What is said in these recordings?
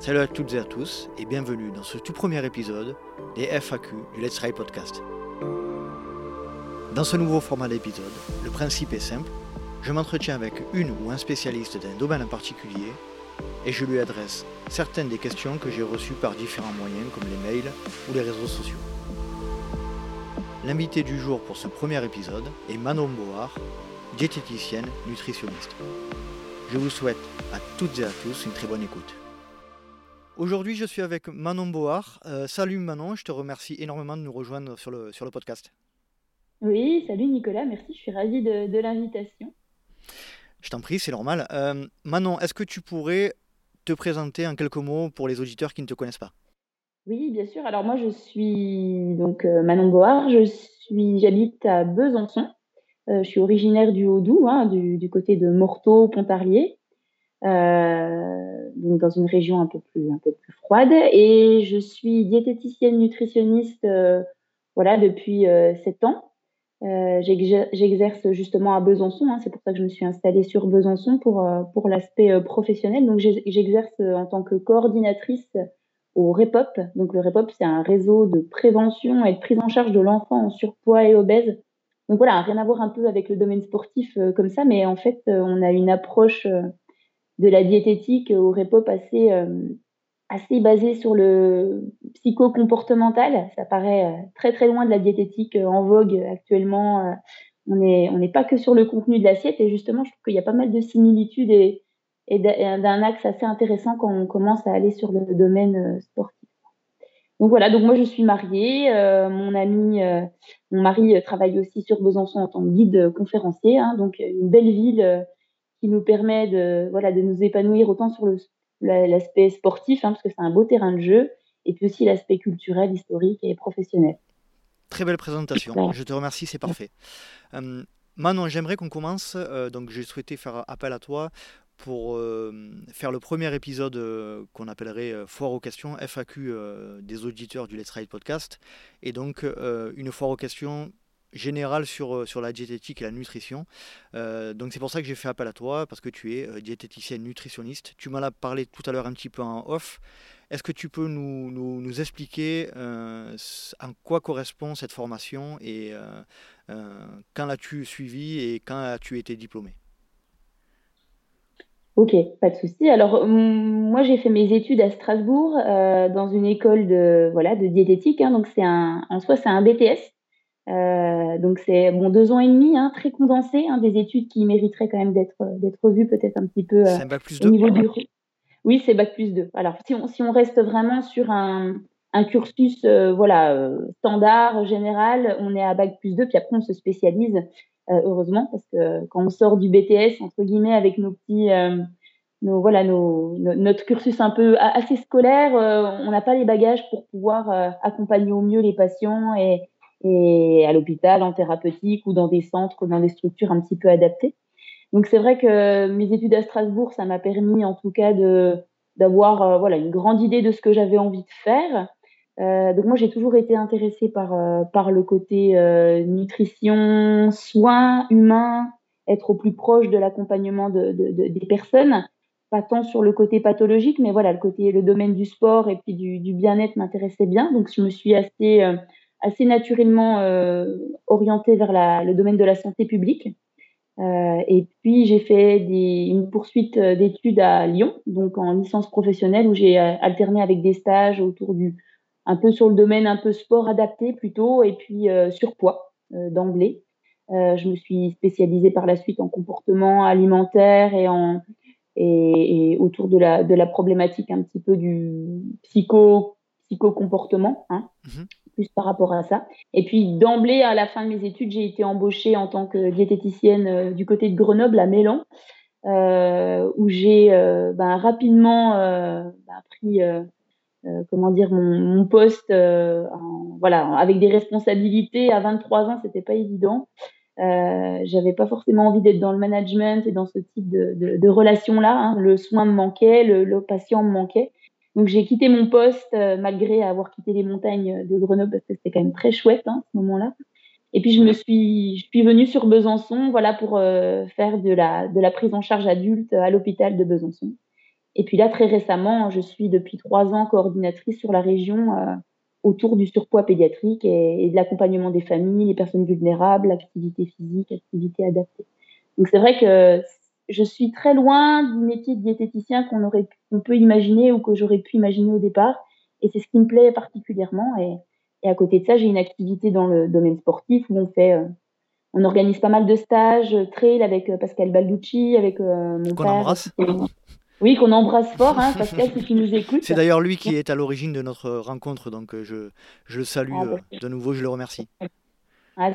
Salut à toutes et à tous et bienvenue dans ce tout premier épisode des FAQ du Let's Ride Podcast. Dans ce nouveau format d'épisode, le principe est simple, je m'entretiens avec une ou un spécialiste d'un domaine en particulier et je lui adresse certaines des questions que j'ai reçues par différents moyens comme les mails ou les réseaux sociaux. L'invité du jour pour ce premier épisode est Manon Board, diététicienne nutritionniste. Je vous souhaite à toutes et à tous une très bonne écoute. Aujourd'hui, je suis avec Manon Board. Euh, salut Manon, je te remercie énormément de nous rejoindre sur le, sur le podcast. Oui, salut Nicolas, merci, je suis ravie de, l'invitation. Je t'en prie, c'est normal. Euh, Manon, est-ce que tu pourrais te présenter en quelques mots pour les auditeurs qui ne te connaissent pas? Oui, bien sûr. Alors moi, je suis donc euh, Manon Board, je suis, j'habite à Besançon. je suis originaire du Haut-Doubs, hein, du, du, côté de Morteau, Pontarlier. Euh, donc dans une région un peu plus un peu plus froide et je suis diététicienne nutritionniste euh, voilà depuis euh, sept ans. J'exerce justement à Besançon, hein, c'est pour ça que je me suis installée sur Besançon pour pour l'aspect professionnel. Donc j'exerce en tant que coordinatrice au REPOP. Donc le REPOP c'est un réseau de prévention et de prise en charge de l'enfant en surpoids et obèse. Donc voilà, rien à voir un peu avec le domaine sportif comme ça, mais en fait on a une approche de la diététique au REPOP assez, euh, assez basé sur le psycho-comportemental. Ça paraît euh, très très loin de la diététique euh, en vogue actuellement. on n'est on pas que sur le contenu de l'assiette et justement, je trouve qu'il y a pas mal de similitudes et, et d'un axe assez intéressant quand on commence à aller sur le domaine sportif. Donc voilà, donc moi je suis mariée, mon ami, mon mari travaille aussi sur Besançon en tant que guide conférencier, hein, donc une belle ville qui nous permet de, voilà, de nous épanouir autant sur l'aspect sportif, hein, parce que c'est un beau terrain de jeu, et puis aussi l'aspect culturel, historique et professionnel. Très belle présentation, je te remercie, c'est parfait. Euh, Manon, j'aimerais qu'on commence, euh, donc j'ai souhaité faire appel à toi pour euh, faire le premier épisode qu'on appellerait Foire aux questions, FAQ des auditeurs du Let's Ride Podcast, et donc une foire aux questions général sur, euh, sur la diététique et la nutrition. Euh, donc c'est pour ça que j'ai fait appel à toi, parce que tu es euh, diététicienne nutritionniste. Tu m'en as parlé tout à l'heure un petit peu en off. Est-ce que tu peux nous, nous, expliquer en quoi correspond cette formation et quand l'as-tu suivi et quand as-tu été diplômé Ok, pas de souci. Alors moi j'ai fait mes études à Strasbourg dans une école de voilà de diététique. Hein. donc c'est en soi c'est un BTS euh, donc c'est bon deux ans et demi, hein, très condensé, hein, des études qui mériteraient quand même d'être d'être vues peut-être un petit peu euh, bac plus au niveau du. Oui, c'est bac plus 2. Alors si on, si on reste vraiment sur un, un cursus euh, voilà euh, standard général, on est à bac plus 2, puis après on se spécialise heureusement parce que quand on sort du BTS entre guillemets avec nos petits nos, voilà, nos, notre cursus un peu assez scolaire, on n'a pas les bagages pour pouvoir accompagner au mieux les patients et, et à l'hôpital, en thérapeutique ou dans des centres, dans des structures un petit peu adaptées. Donc c'est vrai que mes études à Strasbourg, ça m'a permis en tout cas d'avoir euh, voilà une grande idée de ce que j'avais envie de faire. Euh, donc moi j'ai toujours été intéressée par euh, par le côté nutrition, soins humains, être au plus proche de l'accompagnement de, de, de, des personnes, pas tant sur le côté pathologique, mais voilà le côté le domaine du sport et puis du bien-être m'intéressait bien. Donc je me suis assez assez naturellement euh, orientée vers le domaine de la santé publique. Euh, et puis j'ai fait une poursuite euh, d'études à Lyon, donc en licence professionnelle où j'ai alterné avec des stages autour du un peu sur le domaine un peu sport adapté plutôt et puis euh, surpoids euh, d'emblée. je me suis spécialisée par la suite en comportement alimentaire et en et, autour de la de la problématique un petit peu du psycho psycho-comportement, hein, mmh plus par rapport à ça. Et puis d'emblée, à la fin de mes études, j'ai été embauchée en tant que diététicienne euh, du côté de Grenoble, à Mélan, euh, où j'ai euh, ben, rapidement ben, pris, comment dire, mon, poste, voilà, avec des responsabilités. À 23 ans, c'était pas évident. J'avais pas forcément envie d'être dans le management et dans ce type de, de, de relation-là. Hein. Le soin me manquait, le patient me manquait. Donc j'ai quitté mon poste euh, malgré avoir quitté les montagnes de Grenoble parce que c'était quand même très chouette hein, ce moment-là. Et puis je me suis, je suis venue sur Besançon, voilà pour euh, faire de la de la prise en charge adulte à l'hôpital de Besançon. Et puis là, très récemment, je suis depuis trois ans coordinatrice sur la région autour du surpoids pédiatrique et, de l'accompagnement des familles, les personnes vulnérables, l'activité physique, activité adaptée. Donc c'est vrai que je suis très loin du métier de diététicien qu'on aurait, qu'on peut imaginer ou que j'aurais pu imaginer au départ. Et c'est ce qui me plaît particulièrement. Et, et à côté de ça, j'ai une activité dans le domaine sportif où on fait, euh, on organise pas mal de stages, euh, trail avec euh, Pascal Balducci, avec mon Qu'on embrasse. Oui, qu'on embrasse fort, hein, Pascal, si tu nous écoutes. C'est d'ailleurs lui qui est à l'origine de notre rencontre, donc je, je le salue ah, bah, de nouveau, je le remercie.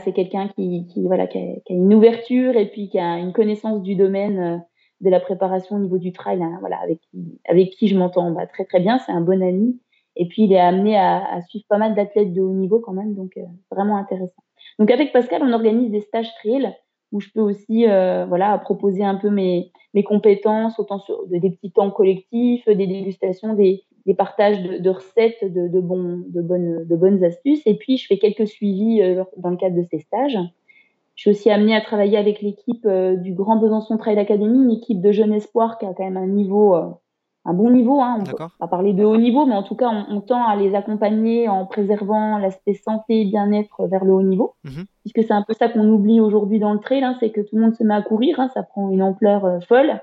C'est quelqu'un qui, qui, voilà, qui a, une ouverture et puis qui a une connaissance du domaine euh, de la préparation au niveau du trail, hein, voilà, avec, qui, avec qui je m'entends bah, très très bien. C'est un bon ami. Et puis il est amené à, à suivre pas mal d'athlètes de haut niveau quand même, donc euh, vraiment intéressant. Donc avec Pascal, on organise des stages trail où je peux aussi euh, voilà proposer un peu mes, compétences autant sur des petits temps collectifs, des dégustations, des, partages de, recettes, de, bonnes, astuces. Et puis, je fais quelques suivis euh, dans le cadre de ces stages. Je suis aussi amenée à travailler avec l'équipe euh, du Grand Besançon Trail Academy, une équipe de jeunes espoirs qui a quand même un niveau, un bon niveau. Hein. On peut pas parler de haut niveau, mais en tout cas, on, tend à les accompagner en préservant l'aspect santé et bien-être vers le haut niveau. Mhm. Puisque c'est un peu ça qu'on oublie aujourd'hui dans le trail, hein, c'est que tout le monde se met à courir, hein, ça prend une ampleur folle.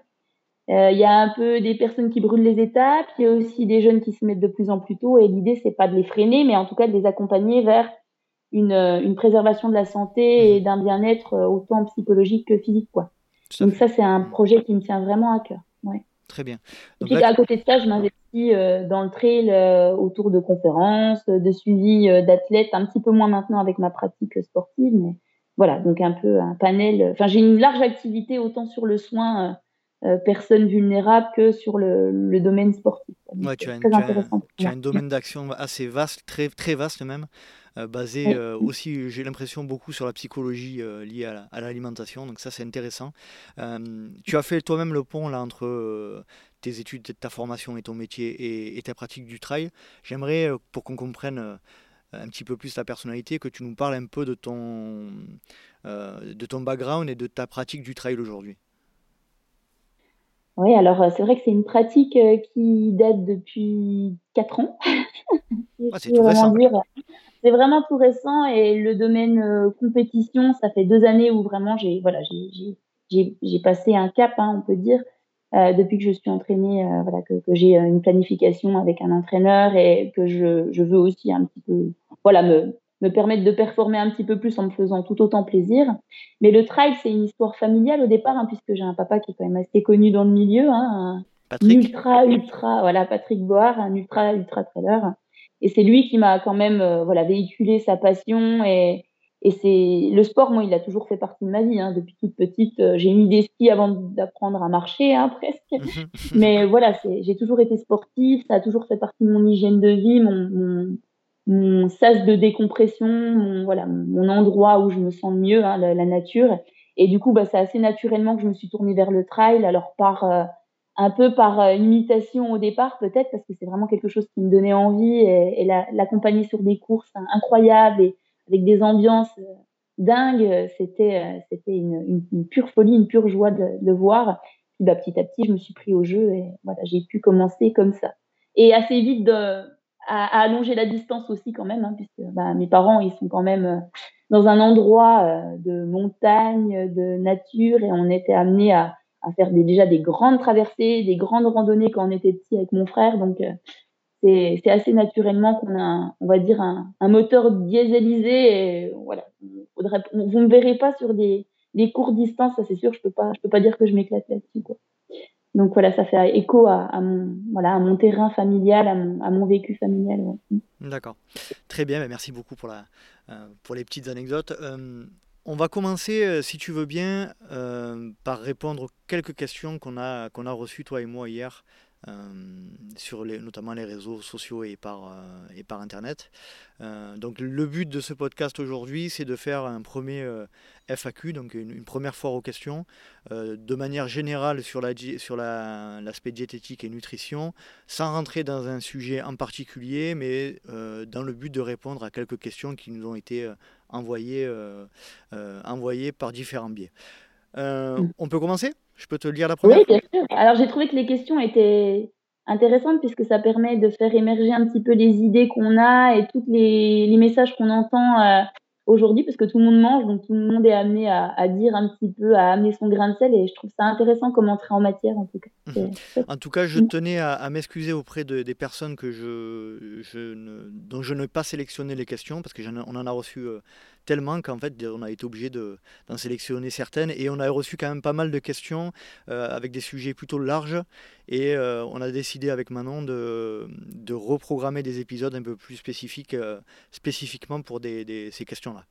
Euh, il y a un peu des personnes qui brûlent les étapes, il y a aussi des jeunes qui se mettent de plus en plus tôt et l'idée c'est pas de les freiner mais en tout cas de les accompagner vers une, euh, une préservation de la santé et mhm. d'un bien-être euh, autant psychologique que physique quoi. Donc ça c'est un projet qui me tient vraiment à cœur. Ouais. Très bien. Donc, à côté de ça, je m'investis dans le trail autour de conférences, de suivi d'athlètes, un petit peu moins maintenant avec ma pratique sportive, mais voilà, donc un peu un panel. Enfin, j'ai une large activité autant sur le soin euh, personnes vulnérables que sur le, le domaine sportif. Ouais, tu, as tu, as, tu as, un domaine d'action assez vaste, très, très vaste même, euh, basé euh, aussi, j'ai l'impression, beaucoup sur la psychologie liée à l'alimentation, donc ça c'est intéressant. tu as fait toi-même le pont là entre tes études, ta formation et ton métier et, et ta pratique du trail. J'aimerais, pour qu'on comprenne un petit peu plus ta personnalité, que tu nous parles un peu de ton, de ton background et de ta pratique du trail aujourd'hui. Oui, alors euh, c'est vrai que c'est une pratique euh, qui date depuis 4 ans. Ah, c'est tout récent. C'est vraiment tout récent et le domaine euh, compétition, ça fait deux années où vraiment j'ai voilà, j'ai passé un cap, hein, on peut dire, depuis que je suis entraînée, voilà, que, que j'ai une planification avec un entraîneur et que je, je veux aussi un petit peu voilà, me, me permettre de performer un petit peu plus en me faisant tout autant plaisir. Mais le trail, c'est une histoire familiale au départ, hein, puisque j'ai un papa qui est quand même assez connu dans le milieu, hein, un ultra, ultra, voilà, Patrick Board, un ultra, ultra trailer. Et c'est lui qui m'a quand même, euh, voilà, véhiculé sa passion et, et c'est le sport, moi, il a toujours fait partie de ma vie. Hein. Depuis toute petite, euh, j'ai mis des skis avant d'apprendre à marcher, hein, presque. Mais voilà, j'ai toujours été sportive. Ça a toujours fait partie de mon hygiène de vie, mon, mon, sas de décompression, mon, voilà, mon endroit où je me sens mieux, hein, la, nature. Et du coup, bah, c'est assez naturellement que je me suis tournée vers le trail, alors par euh, un peu par euh, imitation au départ peut-être, parce que c'est vraiment quelque chose qui me donnait envie et, l'accompagner sur des courses incroyables et avec des ambiances euh, dingues, c'était c'était une, pure folie, une pure joie de, voir. Puis bah, petit à petit, je me suis pris au jeu et voilà, j'ai pu commencer comme ça. Et assez vite à, allonger la distance aussi quand même, hein, puisque bah, mes parents, ils sont quand même euh, dans un endroit euh, de montagne, de nature, et on était amenés à, à faire des, déjà des grandes traversées, des grandes randonnées quand on était petit avec mon frère. Donc, euh, c'est assez naturellement qu'on a, on va dire, un, moteur dieselisé. Voilà, vous ne me verrez pas sur des, courtes distances, ça c'est sûr. Je peux peux pas dire que je m'éclate là-dessus. Donc voilà, ça fait écho à, mon, terrain familial, à mon, vécu familial. D'accord. Très bien, merci beaucoup euh, pour les petites anecdotes. Euh, on va commencer, euh, si tu veux bien, par répondre aux quelques questions qu'on a, qu'on a reçues, toi et moi, hier, euh, sur les, notamment les réseaux sociaux et par, euh, et par Internet. Euh, donc le but de ce podcast aujourd'hui, c'est de faire un premier FAQ, donc une, première foire aux questions, de manière générale sur l'aspect la, sur la, diététique et nutrition, sans rentrer dans un sujet en particulier, mais dans le but de répondre à quelques questions qui nous ont été envoyées, envoyées par différents biais. Mm. On peut commencer? Je peux te lire la première Oui, bien sûr. Alors j'ai trouvé que les questions étaient intéressantes puisque ça permet de faire émerger un petit peu les idées qu'on a et tous les, les messages qu'on entend euh, aujourd'hui parce que tout le monde mange, donc tout le monde est amené à, à, dire un petit peu, à amener son grain de sel et je trouve ça intéressant comme entrée en matière en tout cas. Mhm. En tout cas, je mm. tenais à, à m'excuser auprès de, des personnes que je, je ne, dont je n'ai pas sélectionné les questions parce qu'on en, en a reçu euh, tellement qu'en fait on a été obligé d'en sélectionner certaines. Et on a reçu quand même pas mal de questions euh, avec des sujets plutôt larges. Et euh, on a décidé avec Manon de, de, reprogrammer des épisodes un peu plus spécifiques euh, spécifiquement pour des, des, ces questions-là.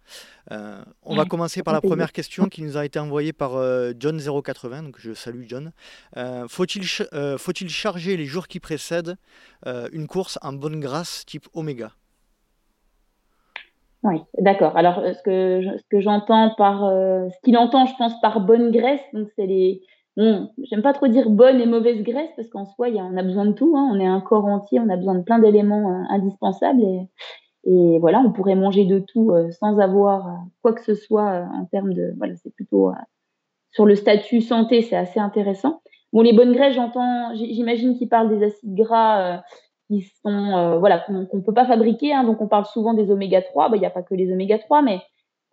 On va commencer par la première question qui nous a été envoyée par euh, John080, donc je salue John. Faut-il faut charger les jours qui précèdent une course en bonne grâce type Oméga oui, d'accord. Alors, ce que, ce que j'entends par, ce qu'il entend, je pense, par bonne graisse, donc c'est les, bon, j'aime pas trop dire bonne et mauvaise graisse parce qu'en soi, y a, on a besoin de tout. Hein. On est un corps entier, on a besoin de plein d'éléments euh, indispensables et, et, voilà, on pourrait manger de tout euh, sans avoir euh, quoi que ce soit en termes de, voilà, c'est plutôt sur le statut santé, c'est assez intéressant. Bon, les bonnes graisses, j'entends, j'imagine qu'ils parlent des acides gras qui sont euh, voilà qu'on ne peut pas fabriquer. Hein, donc on parle souvent des oméga 3. Bah, il n'y a pas que les oméga 3, mais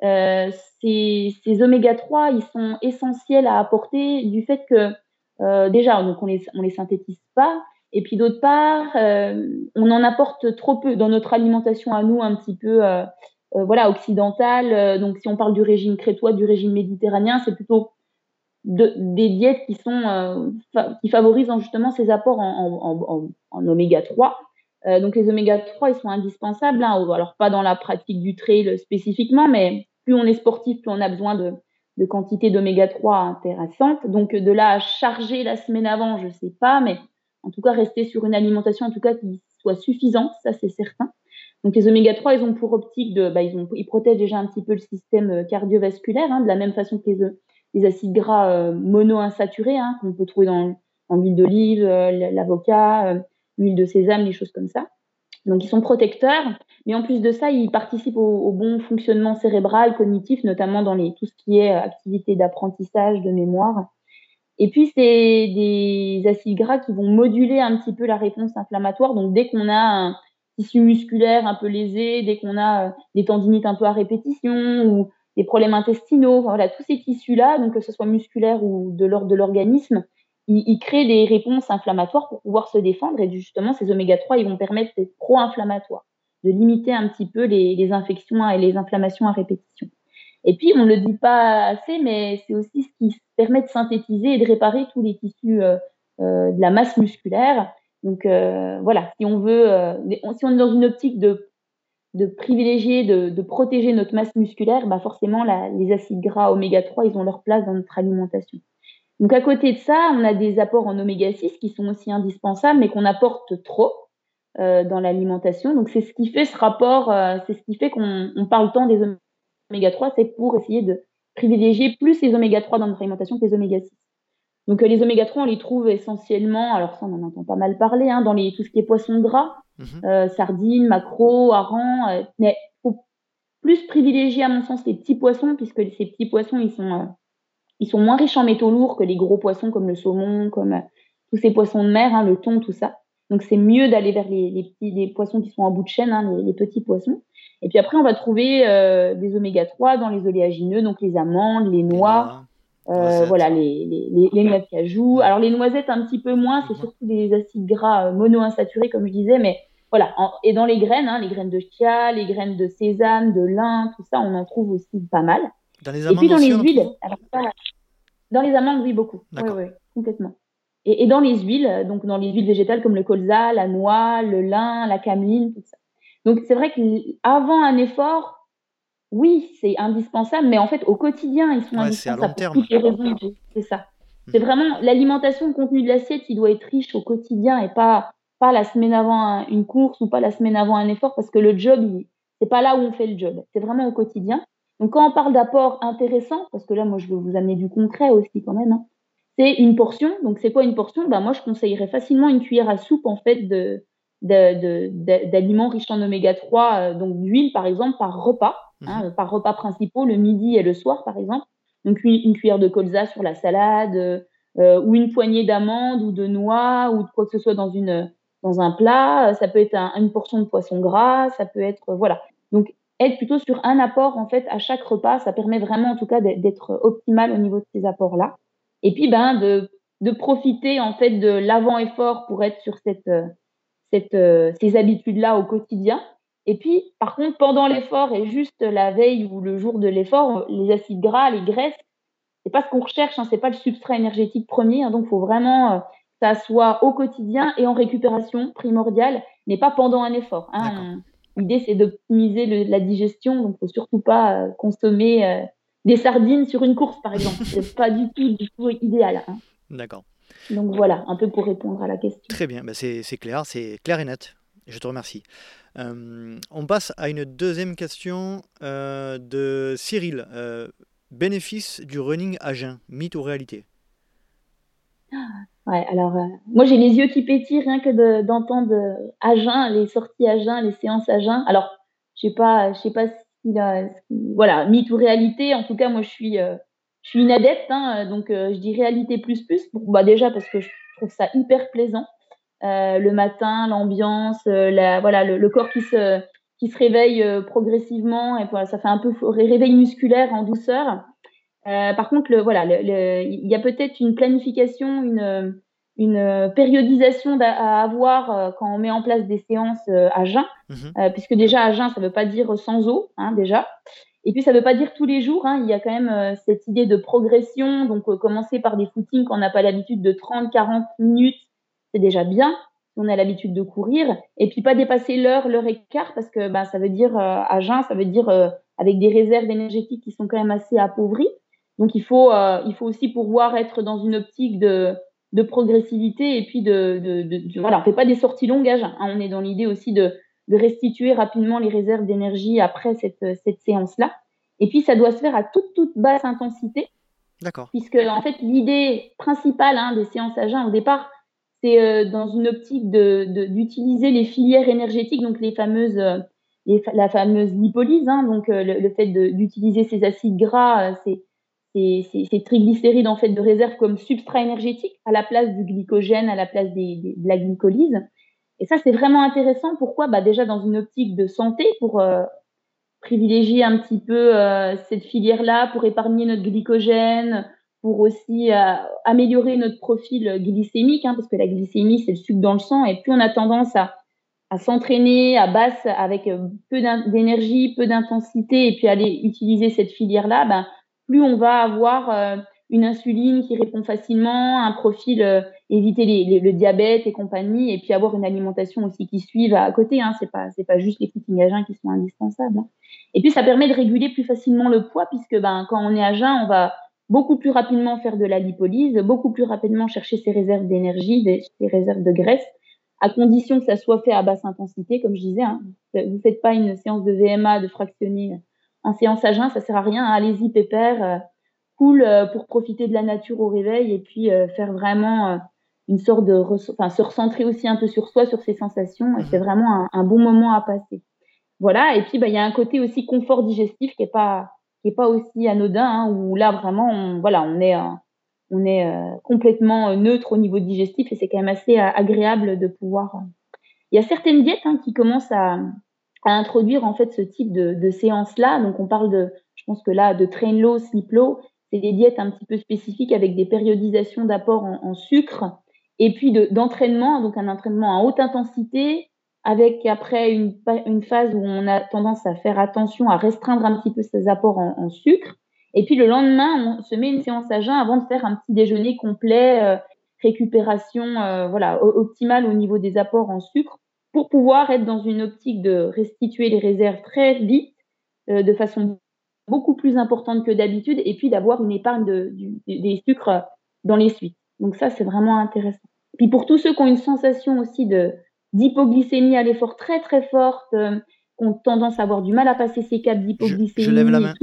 euh, ces, ces oméga 3, ils sont essentiels à apporter du fait que euh, déjà donc on les on les synthétise pas. Et puis d'autre part, on en apporte trop peu dans notre alimentation à nous, un petit peu voilà occidentale. Donc si on parle du régime crétois, du régime méditerranéen, c'est plutôt de, des diètes qui sont euh, qui favorisent justement ces apports en, en, oméga 3. Euh, donc les oméga 3 ils sont indispensables. Hein, alors pas dans la pratique du trail spécifiquement, mais plus on est sportif, plus on a besoin de, de quantité d'oméga 3 intéressantes. Donc de là à charger la semaine avant, je sais pas, mais en tout cas rester sur une alimentation en tout cas qui soit suffisante, ça c'est certain. Donc les oméga 3, ils ont pour optique de, bah, ils, ont, ils protègent déjà un petit peu le système euh, cardiovasculaire, hein, de la même façon que les, les acides gras euh, monoinsaturés hein, qu'on peut trouver dans, dans l'huile d'olive, euh, l'avocat, euh, l'huile de sésame, les choses comme ça. Donc ils sont protecteurs, mais en plus de ça, ils participent au, au bon fonctionnement cérébral, cognitif, notamment dans les, tout ce qui est activité d'apprentissage, de mémoire. Et puis c'est des acides gras qui vont moduler un petit peu la réponse inflammatoire. Donc dès qu'on a un tissu musculaire un peu lésé, dès qu'on a des tendinites un peu à répétition ou des problèmes intestinaux, voilà, tous ces tissus-là, donc que ce soit musculaire ou de l'ordre de l'organisme, ils, créent des réponses inflammatoires pour pouvoir se défendre. Et justement, ces oméga 3, ils vont permettre d'être pro-inflammatoires, de limiter un petit peu les, infections et les inflammations à répétition. Et puis, on ne le dit pas assez, mais c'est aussi ce qui permet de synthétiser et de réparer tous les tissus euh, euh, de la masse musculaire. Donc euh, voilà, si on veut, si on est dans une optique de de privilégier, de, protéger notre masse musculaire, bah forcément, les acides gras oméga 3, ils ont leur place dans notre alimentation. Donc, à côté de ça, on a des apports en oméga 6 qui sont aussi indispensables, mais qu'on apporte trop euh, dans l'alimentation. Donc, c'est ce qui fait ce rapport, euh, c'est ce qui fait qu'on on parle tant des oméga 3, c'est pour essayer de privilégier plus les oméga 3 dans notre alimentation que les oméga 6. Donc, euh, les oméga 3, on les trouve essentiellement, alors ça, on en entend pas mal parler, hein, dans tout ce qui est poisson gras, Mmh euh, sardines, maquereaux, harengs. Euh, mais faut plus privilégier, à mon sens, les petits poissons, puisque ces petits poissons, ils sont, euh, ils sont moins riches en métaux lourds que les gros poissons comme le saumon, comme tous ces poissons de mer, hein, le thon, tout ça. Donc c'est mieux d'aller vers les, les, petits les poissons qui sont en bout de chaîne, hein, les, les, petits poissons. Et puis après, on va trouver euh, des oméga 3 dans les oléagineux, donc les amandes, les noix, euh, voilà, les, les, les, noix de cajou. Alors les noisettes un petit peu moins, c'est mmh surtout des acides gras monoinsaturés, comme je disais, mais voilà. En, et dans les graines, hein, les graines de chia, les graines de sésame, de lin, tout ça, on en trouve aussi pas mal. Dans les amandes et puis dans aussi, les huiles, alors dans les amandes, oui, beaucoup. Oui, oui, complètement. Et, et, dans les huiles, donc dans les huiles végétales comme le colza, la noix, le lin, la cameline, tout ça. Donc c'est vrai qu'avant un effort, oui, c'est indispensable, mais en fait au quotidien, ils sont ouais, indispensables pour toutes les raisons. C'est ça. Mmh. C'est vraiment l'alimentation, le contenu de l'assiette, il doit être riche au quotidien et pas pas la semaine avant un, une course ou pas la semaine avant un effort parce que le job, c'est pas là où on fait le job. C'est vraiment au quotidien. Donc, quand on parle d'apport intéressant, parce que là, moi, je veux vous amener du concret aussi quand même, hein, c'est une portion. Donc, c'est quoi une portion? Ben, Moi, je conseillerais facilement une cuillère à soupe, en fait, de, d'aliments riches en oméga 3, euh, donc d'huile, par exemple, par repas, hein, mmh. par repas principaux, le midi et le soir, par exemple. Donc, une, une cuillère de colza sur la salade, ou une poignée d'amandes ou de noix ou de quoi que ce soit dans une dans un plat. Ça peut être une portion de poisson gras, ça peut être voilà. Donc être plutôt sur un apport en fait à chaque repas, ça permet vraiment en tout cas d'être optimal au niveau de ces apports là. Et puis ben de de profiter en fait de l'avant-effort pour être sur cette, euh, cette, euh, ces habitudes-là au quotidien. Et puis, par contre, pendant l'effort et juste la veille ou le jour de l'effort, les acides gras, les graisses, c'est pas ce qu'on recherche, hein, c'est pas le substrat énergétique premier. Hein, donc, il faut vraiment euh, que ça soit au quotidien et en récupération primordiale, mais pas pendant un effort. Hein. L'idée, c'est d'optimiser la digestion, donc faut surtout pas consommer des sardines sur une course, par exemple. c'est pas du tout, du tout idéal. Hein. D'accord. Donc voilà, un peu pour répondre à la question. Très bien, ben c'est clair, c'est clair et net. Je te remercie. Euh, on passe à une deuxième question euh, de Cyril. Euh, bénéfice du running à jeun, mythe ou réalité? Ouais, alors moi j'ai les yeux qui pétillent rien que d'entendre à jeun, les sorties à jeun, les séances à jeun. Alors je sais pas, je sais pas si, voilà mythe ou réalité. En tout cas moi je suis je suis une adepte, hein, donc euh, je dis réalité plus plus. bah déjà parce que je trouve ça hyper plaisant. Euh, le matin, l'ambiance, euh, la, voilà, le, corps qui se, qui se réveille progressivement et voilà, ça fait un peu réveil musculaire en douceur. par contre, le, voilà, il y a peut-être une planification, une, une périodisation à avoir quand on met en place des séances à jeun, mmh puisque déjà à jeun, ça ne veut pas dire sans eau, hein, déjà. Et puis, ça ne veut pas dire tous les jours. Hein. Il y a quand même euh, cette idée de progression. Donc, euh, commencer par des footings quand on n'a pas l'habitude de 30, 40 minutes, c'est déjà bien. On a l'habitude de courir. Et puis, pas dépasser l'heure, l'heure et quart, parce que ben, ça veut dire euh, à jeun, ça veut dire avec des réserves énergétiques qui sont quand même assez appauvries. Donc, il faut, il faut aussi pouvoir être dans une optique de, progressivité et puis de, de, de, voilà, on fait pas des sorties longues à jeun. Hein. On est dans l'idée aussi de de restituer rapidement les réserves d'énergie après cette, cette séance-là. Et puis, ça doit se faire à toute, toute basse intensité. D'accord. Puisque, en fait, l'idée principale hein, des séances à jeun au départ, c'est euh, dans une optique d'utiliser de, les filières énergétiques, donc les fameuses, euh, les, la fameuse lipolyse, hein, donc euh, le, fait d'utiliser ces acides gras, ces, ces, ces, triglycérides en fait de réserve comme substrat énergétique à la place du glycogène, à la place des, de la glycolyse. Et ça, c'est vraiment intéressant. Pourquoi? Bah Déjà dans une optique de santé, pour euh, privilégier un petit peu euh, cette filière-là, pour épargner notre glycogène, pour aussi euh, améliorer notre profil glycémique, hein, parce que la glycémie, c'est le sucre dans le sang. Et plus on a tendance à, s'entraîner à basse, avec peu d'énergie, peu d'intensité, et puis aller utiliser cette filière-là, ben, plus on va avoir une insuline qui répond facilement, un profil, éviter les, le diabète et compagnie, et puis avoir une alimentation aussi qui suive à côté. Hein, c'est pas c'est pas juste les footings à jeun qui sont indispensables. Hein. Et puis ça permet de réguler plus facilement le poids puisque ben quand on est à jeun, on va beaucoup plus rapidement faire de la lipolyse, beaucoup plus rapidement chercher ses réserves d'énergie, ses réserves de graisse, à condition que ça soit fait à basse intensité, comme je disais. Hein. Vous faites pas une séance de VMA de fractionner en séance à jeun, ça sert à rien. Allez-y pépère. Euh, cool euh, pour profiter de la nature au réveil et puis euh, faire vraiment euh, une sorte de enfin se recentrer aussi un peu sur soi sur ses sensations et c'est vraiment un, bon moment à passer. Voilà et puis bah il y a un côté aussi confort digestif qui est pas qui est pas aussi anodin hein, où là vraiment on, voilà on est on est complètement neutre au niveau digestif et c'est quand même assez agréable de pouvoir il y a certaines diètes hein, qui commencent à, à, introduire en fait ce type de, de séance là donc on parle de je pense que là de train low sleep low c'est des diètes un petit peu spécifiques avec des périodisations d'apport en, sucre et puis d'entraînement, donc un entraînement à haute intensité avec après une, phase où on a tendance à faire attention à restreindre un petit peu ses apports en, sucre. Et puis le lendemain, on se met une séance à jeun avant de faire un petit déjeuner complet, euh, récupération euh, voilà, optimale au niveau des apports en sucre pour pouvoir être dans une optique de restituer les réserves très vite, euh, de façon beaucoup plus importante que d'habitude et puis d'avoir une épargne de, des sucres dans les suites. Donc ça, c'est vraiment intéressant. Puis pour tous ceux qui ont une sensation aussi de d'hypoglycémie à l'effort très très forte, euh, qui ont tendance à avoir du mal à passer ces caps d'hypoglycémie. Je, lève la main.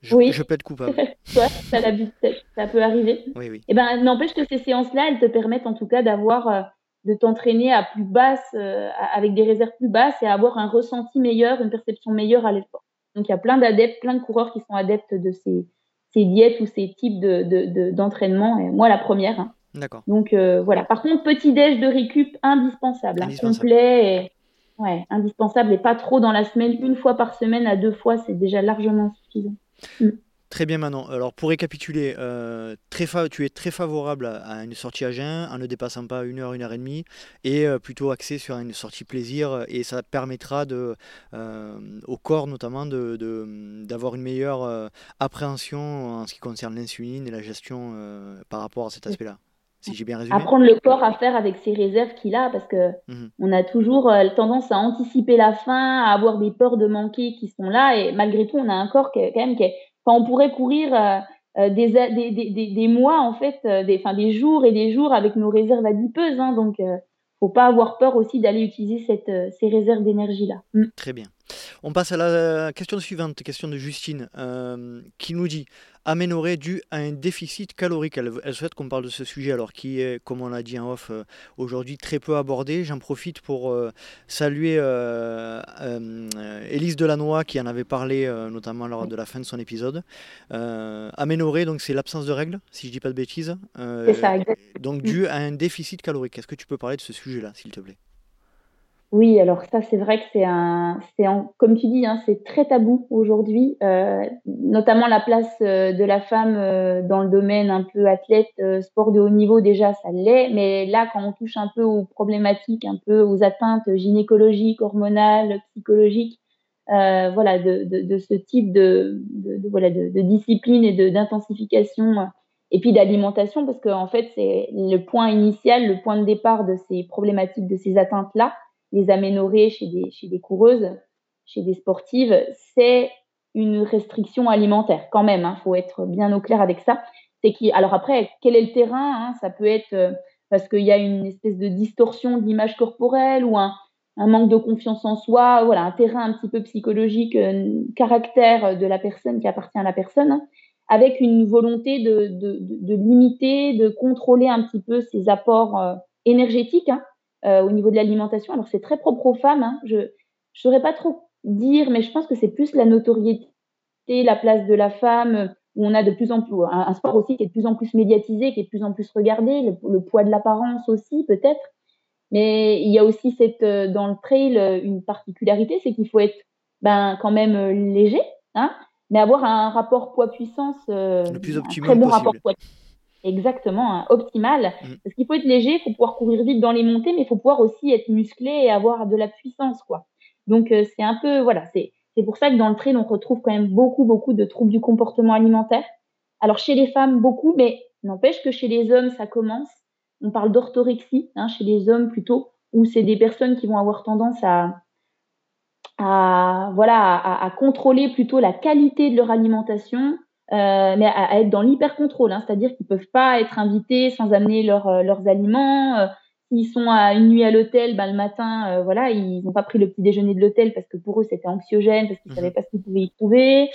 Je, oui. je peux être coupable. ça, ça peut arriver. Oui, oui. Et eh ben, n'empêche que ces séances-là, elles te permettent en tout cas d'avoir, euh, de t'entraîner à plus basse, euh, avec des réserves plus basses et avoir un ressenti meilleur, une perception meilleure à l'effort. Donc il y a plein d'adeptes, plein de coureurs qui sont adeptes de ces, ces diètes ou ces types d'entraînement. De, moi, la première. Hein. D'accord. Donc voilà. Par contre, petit déj de récup indispensable, hein, complet et ouais, indispensable et pas trop dans la semaine, une fois par semaine à deux fois, c'est déjà largement suffisant. Mm. Très bien Manon. Alors pour récapituler, euh, très tu es très favorable à, une sortie à jeun en ne dépassant pas une heure, une heure et demie et euh, plutôt axé sur une sortie plaisir et ça permettra de, euh, au corps notamment d'avoir de, d'avoir une meilleure appréhension en ce qui concerne l'insuline et la gestion par rapport à cet aspect-là. Si j'ai bien résumé. Apprendre le corps à faire avec ses réserves qu'il a parce que mmh on a toujours tendance à anticiper la faim, à avoir des peurs de manquer qui sont là et malgré tout on a un corps qui, quand même qui est on pourrait courir euh, euh, des, des, mois, en fait, euh, des, enfin, des jours et des jours avec nos réserves adipeuses. Hein, donc, faut pas avoir peur aussi d'aller utiliser cette, ces réserves d'énergie-là. Mm. Très bien. On passe à la question suivante, question de Justine, qui nous dit aménorrhée due à un déficit calorique. Elle, souhaite qu'on parle de ce sujet, alors qui est, comme on l'a dit en off, euh, aujourd'hui très peu abordé. J'en profite pour euh, saluer euh, Élise Delannoy qui en avait parlé notamment lors de la fin de son épisode. aménorrhée, donc c'est l'absence de règles, si je ne dis pas de bêtises. c'est ça. Donc dû à un déficit calorique. Est-ce que tu peux parler de ce sujet-là, s'il te plaît? Oui, alors ça, c'est vrai que c'est un, c'est comme tu dis, hein, c'est très tabou aujourd'hui, euh, notamment la place euh, de la femme euh, dans le domaine un peu athlète, sport de haut niveau déjà, ça l'est, mais là, quand on touche un peu aux problématiques, un peu aux atteintes gynécologiques, hormonales, psychologiques, voilà, de, de, de, ce type de, de voilà, de, discipline et de d'intensification, et puis d'alimentation, parce qu'en en fait, c'est le point initial, le point de départ de ces problématiques, de ces atteintes-là les aménorrhées chez des, chez des coureuses, chez des sportives, c'est une restriction alimentaire quand même. Il hein, faut être bien au clair avec ça. C'est qui alors après, quel est le terrain hein? Ça peut être euh, parce qu'il y a une espèce de distorsion d'image corporelle ou un, manque de confiance en soi, voilà, un terrain un petit peu psychologique, un caractère de la personne qui appartient à la personne, hein, avec une volonté de, limiter, de contrôler un petit peu ses apports euh, énergétiques. Euh, au niveau de l'alimentation. Alors c'est très propre aux femmes. Hein. Je ne saurais pas trop dire, mais je pense que c'est plus la notoriété, la place de la femme, où on a de plus en plus un, sport aussi qui est de plus en plus médiatisé, qui est de plus en plus regardé, le, poids de l'apparence aussi peut-être. Mais il y a aussi cette, euh, dans le trail une particularité, c'est qu'il faut être ben, quand même euh, léger, hein, mais avoir un rapport poids-puissance, le plus optimal très bon rapport poids Exactement, hein, optimal. Mm. Parce qu'il faut être léger, il faut pouvoir courir vite dans les montées, mais il faut pouvoir aussi être musclé et avoir de la puissance, quoi. Donc euh, c'est un peu, voilà, c'est c'est pour ça que dans le trail on retrouve quand même beaucoup beaucoup de troubles du comportement alimentaire. Alors chez les femmes beaucoup, mais n'empêche que chez les hommes ça commence. On parle d'orthorexie, hein, chez les hommes plutôt, où c'est des personnes qui vont avoir tendance à à voilà à, à contrôler plutôt la qualité de leur alimentation euh, mais à, être dans l'hyper contrôle, hein, c'est-à-dire qu'ils peuvent pas être invités sans amener leur, euh, leurs aliments. Euh, s'ils sont à une nuit à l'hôtel, ben, le matin, voilà, ils n'ont pas pris le petit déjeuner de l'hôtel parce que pour eux c'était anxiogène, parce qu'ils ne savaient mhm. pas ce qu'ils pouvaient y trouver.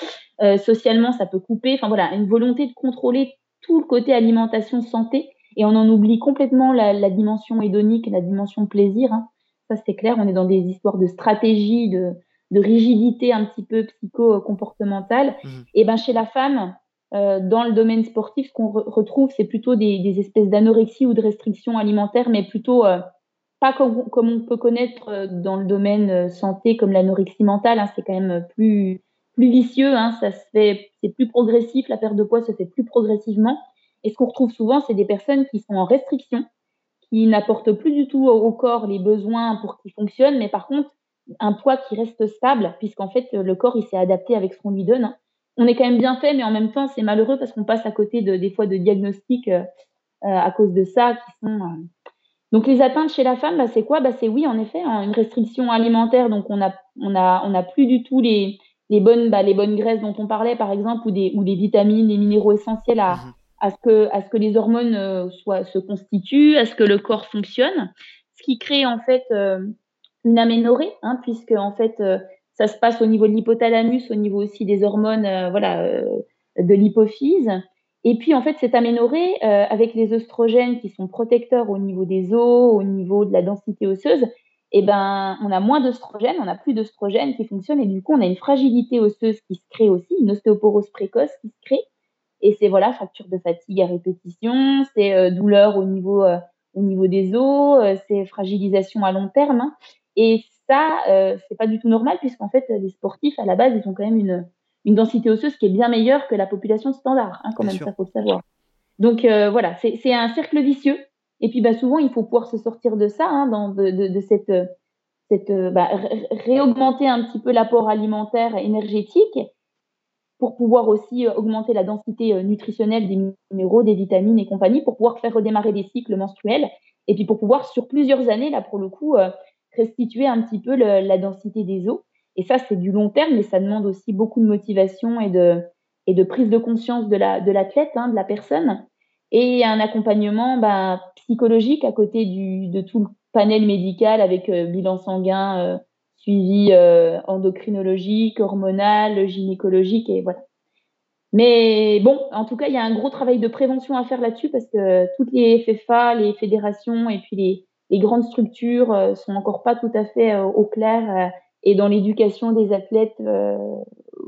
socialement, ça peut couper. Enfin voilà, une volonté de contrôler tout le côté alimentation santé et on en oublie complètement la, la dimension hédonique, la dimension plaisir. Hein. Ça c'est clair, on est dans des histoires de stratégie, de, de rigidité un petit peu psycho-comportementale. Mmh. Et ben chez la femme, euh, dans le domaine sportif, ce qu'on retrouve, c'est plutôt des, espèces d'anorexie ou de restrictions alimentaires, mais plutôt euh, pas comme, comme, on peut connaître euh, dans le domaine santé, comme l'anorexie mentale. Hein, c'est quand même plus plus vicieux. Hein, ça se fait, c'est plus progressif. La perte de poids se fait plus progressivement. Et ce qu'on retrouve souvent, c'est des personnes qui sont en restriction, qui n'apportent plus du tout au corps les besoins pour qu'il fonctionne, mais par contre un poids qui reste stable, puisqu'en fait, le corps, il s'est adapté avec ce qu'on lui donne. On est quand même bien fait, mais en même temps, c'est malheureux parce qu'on passe à côté de, des fois de diagnostics euh, euh, à cause de ça. Qui sont, euh, Donc, les atteintes chez la femme, bah, c'est quoi? Bah, C'est oui, en effet, hein, une restriction alimentaire. Donc, on n'a on a, on a plus du tout les, les, bonnes, bah, les bonnes graisses dont on parlait, par exemple, ou des, ou des vitamines, des minéraux essentiels à, mmh à, ce, que, à ce que les hormones soient, se constituent, à ce que le corps fonctionne. Ce qui crée, en fait, une aménorrhée, hein, puisque en fait euh, ça se passe au niveau de l'hypothalamus, au niveau aussi des hormones, euh, voilà, euh, de l'hypophyse. Et puis en fait cette aménorrhée, avec les oestrogènes qui sont protecteurs au niveau des os, au niveau de la densité osseuse, eh ben on a moins d'oestrogènes, on a plus d'oestrogènes qui fonctionnent et du coup on a une fragilité osseuse qui se crée aussi, une ostéoporose précoce qui se crée. Et c'est voilà, fracture de fatigue à répétition, c'est douleur au niveau, au niveau des os, c'est fragilisation à long terme. Et ça, c'est pas du tout normal puisqu'en fait, les sportifs, à la base, ils ont quand même une, une densité osseuse qui est bien meilleure que la population standard, hein, quand même, ça faut le savoir. Donc voilà, c'est un cercle vicieux. Et puis bah, souvent, il faut pouvoir se sortir de ça, hein, dans, de, de, de, cette, cette bah, réaugmenter un petit peu l'apport alimentaire énergétique pour pouvoir aussi augmenter la densité nutritionnelle des minéraux, des vitamines et compagnie, pour pouvoir faire redémarrer des cycles menstruels, et puis pour pouvoir sur plusieurs années, là pour le coup, restituer un petit peu la densité des os. Et ça, c'est du long terme, mais ça demande aussi beaucoup de motivation et de, et de prise de conscience de l'athlète, la, de, hein, de la personne, et un accompagnement bah, psychologique à côté du, de tout le panel médical avec euh, bilan sanguin, euh, suivi euh, endocrinologique, hormonal, gynécologique, et voilà. Mais bon, en tout cas, il y a un gros travail de prévention à faire là-dessus parce que toutes les FFA, les fédérations et puis les, les grandes structures euh, sont encore pas tout à fait euh, au clair et dans l'éducation des athlètes, euh,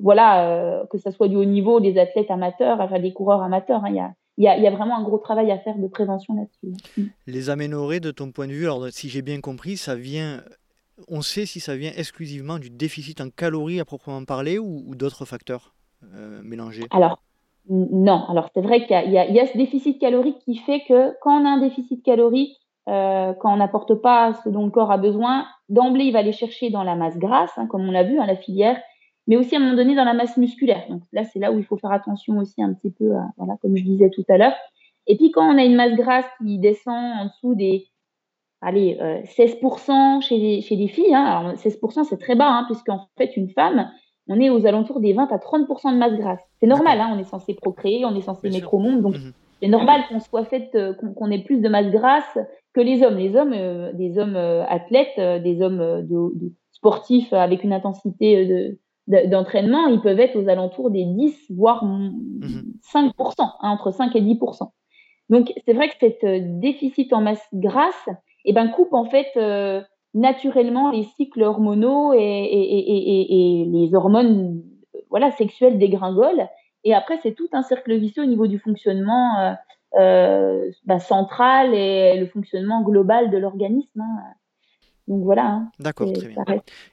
voilà, que ce soit du haut niveau, des athlètes amateurs, enfin des coureurs amateurs, hein, il y, a, y, a, y, a, vraiment un gros travail à faire de prévention là-dessus. Mm. Les aménorrhées, de ton point de vue, alors si j'ai bien compris, ça vient, on sait si ça vient exclusivement du déficit en calories à proprement parler ou, ou d'autres facteurs euh, mélangés? Alors, non. Alors c'est vrai qu'il y, y, a ce déficit calorique qui fait que quand on a un déficit calorique, euh, quand on n'apporte pas ce dont le corps a besoin, d'emblée, il va aller chercher dans la masse grasse, hein, comme on l'a vu, hein, la filière, mais aussi à un moment donné dans la masse musculaire. Donc là, c'est là où il faut faire attention aussi un petit peu, à, voilà, comme je disais tout à l'heure. Et puis quand on a une masse grasse qui descend en dessous des allez, euh, 16% chez les, chez les filles, hein, alors 16% c'est très bas, hein, puisqu'en fait une femme, on est aux alentours des 20 à 30% de masse grasse. C'est normal, on est censé procréer, on est censé mettre au monde, donc mmh c'est normal qu'on soit fait, euh, qu'on ait plus de masse grasse que les hommes. Les hommes, euh, des hommes euh, athlètes, des hommes de, de sportifs avec une intensité de, d'entraînement, ils peuvent être aux alentours des 10, voire 5%, hein, entre 5 et 10%. Donc, c'est vrai que cette déficit en masse grasse eh ben, coupe en fait euh, naturellement les cycles hormonaux et, et, et, et, les hormones voilà, sexuelles dégringolent. Et après, c'est tout un cercle vicieux au niveau du fonctionnement euh, bah, central et le fonctionnement global de l'organisme. Hein. Donc voilà. Hein, D'accord, très bien.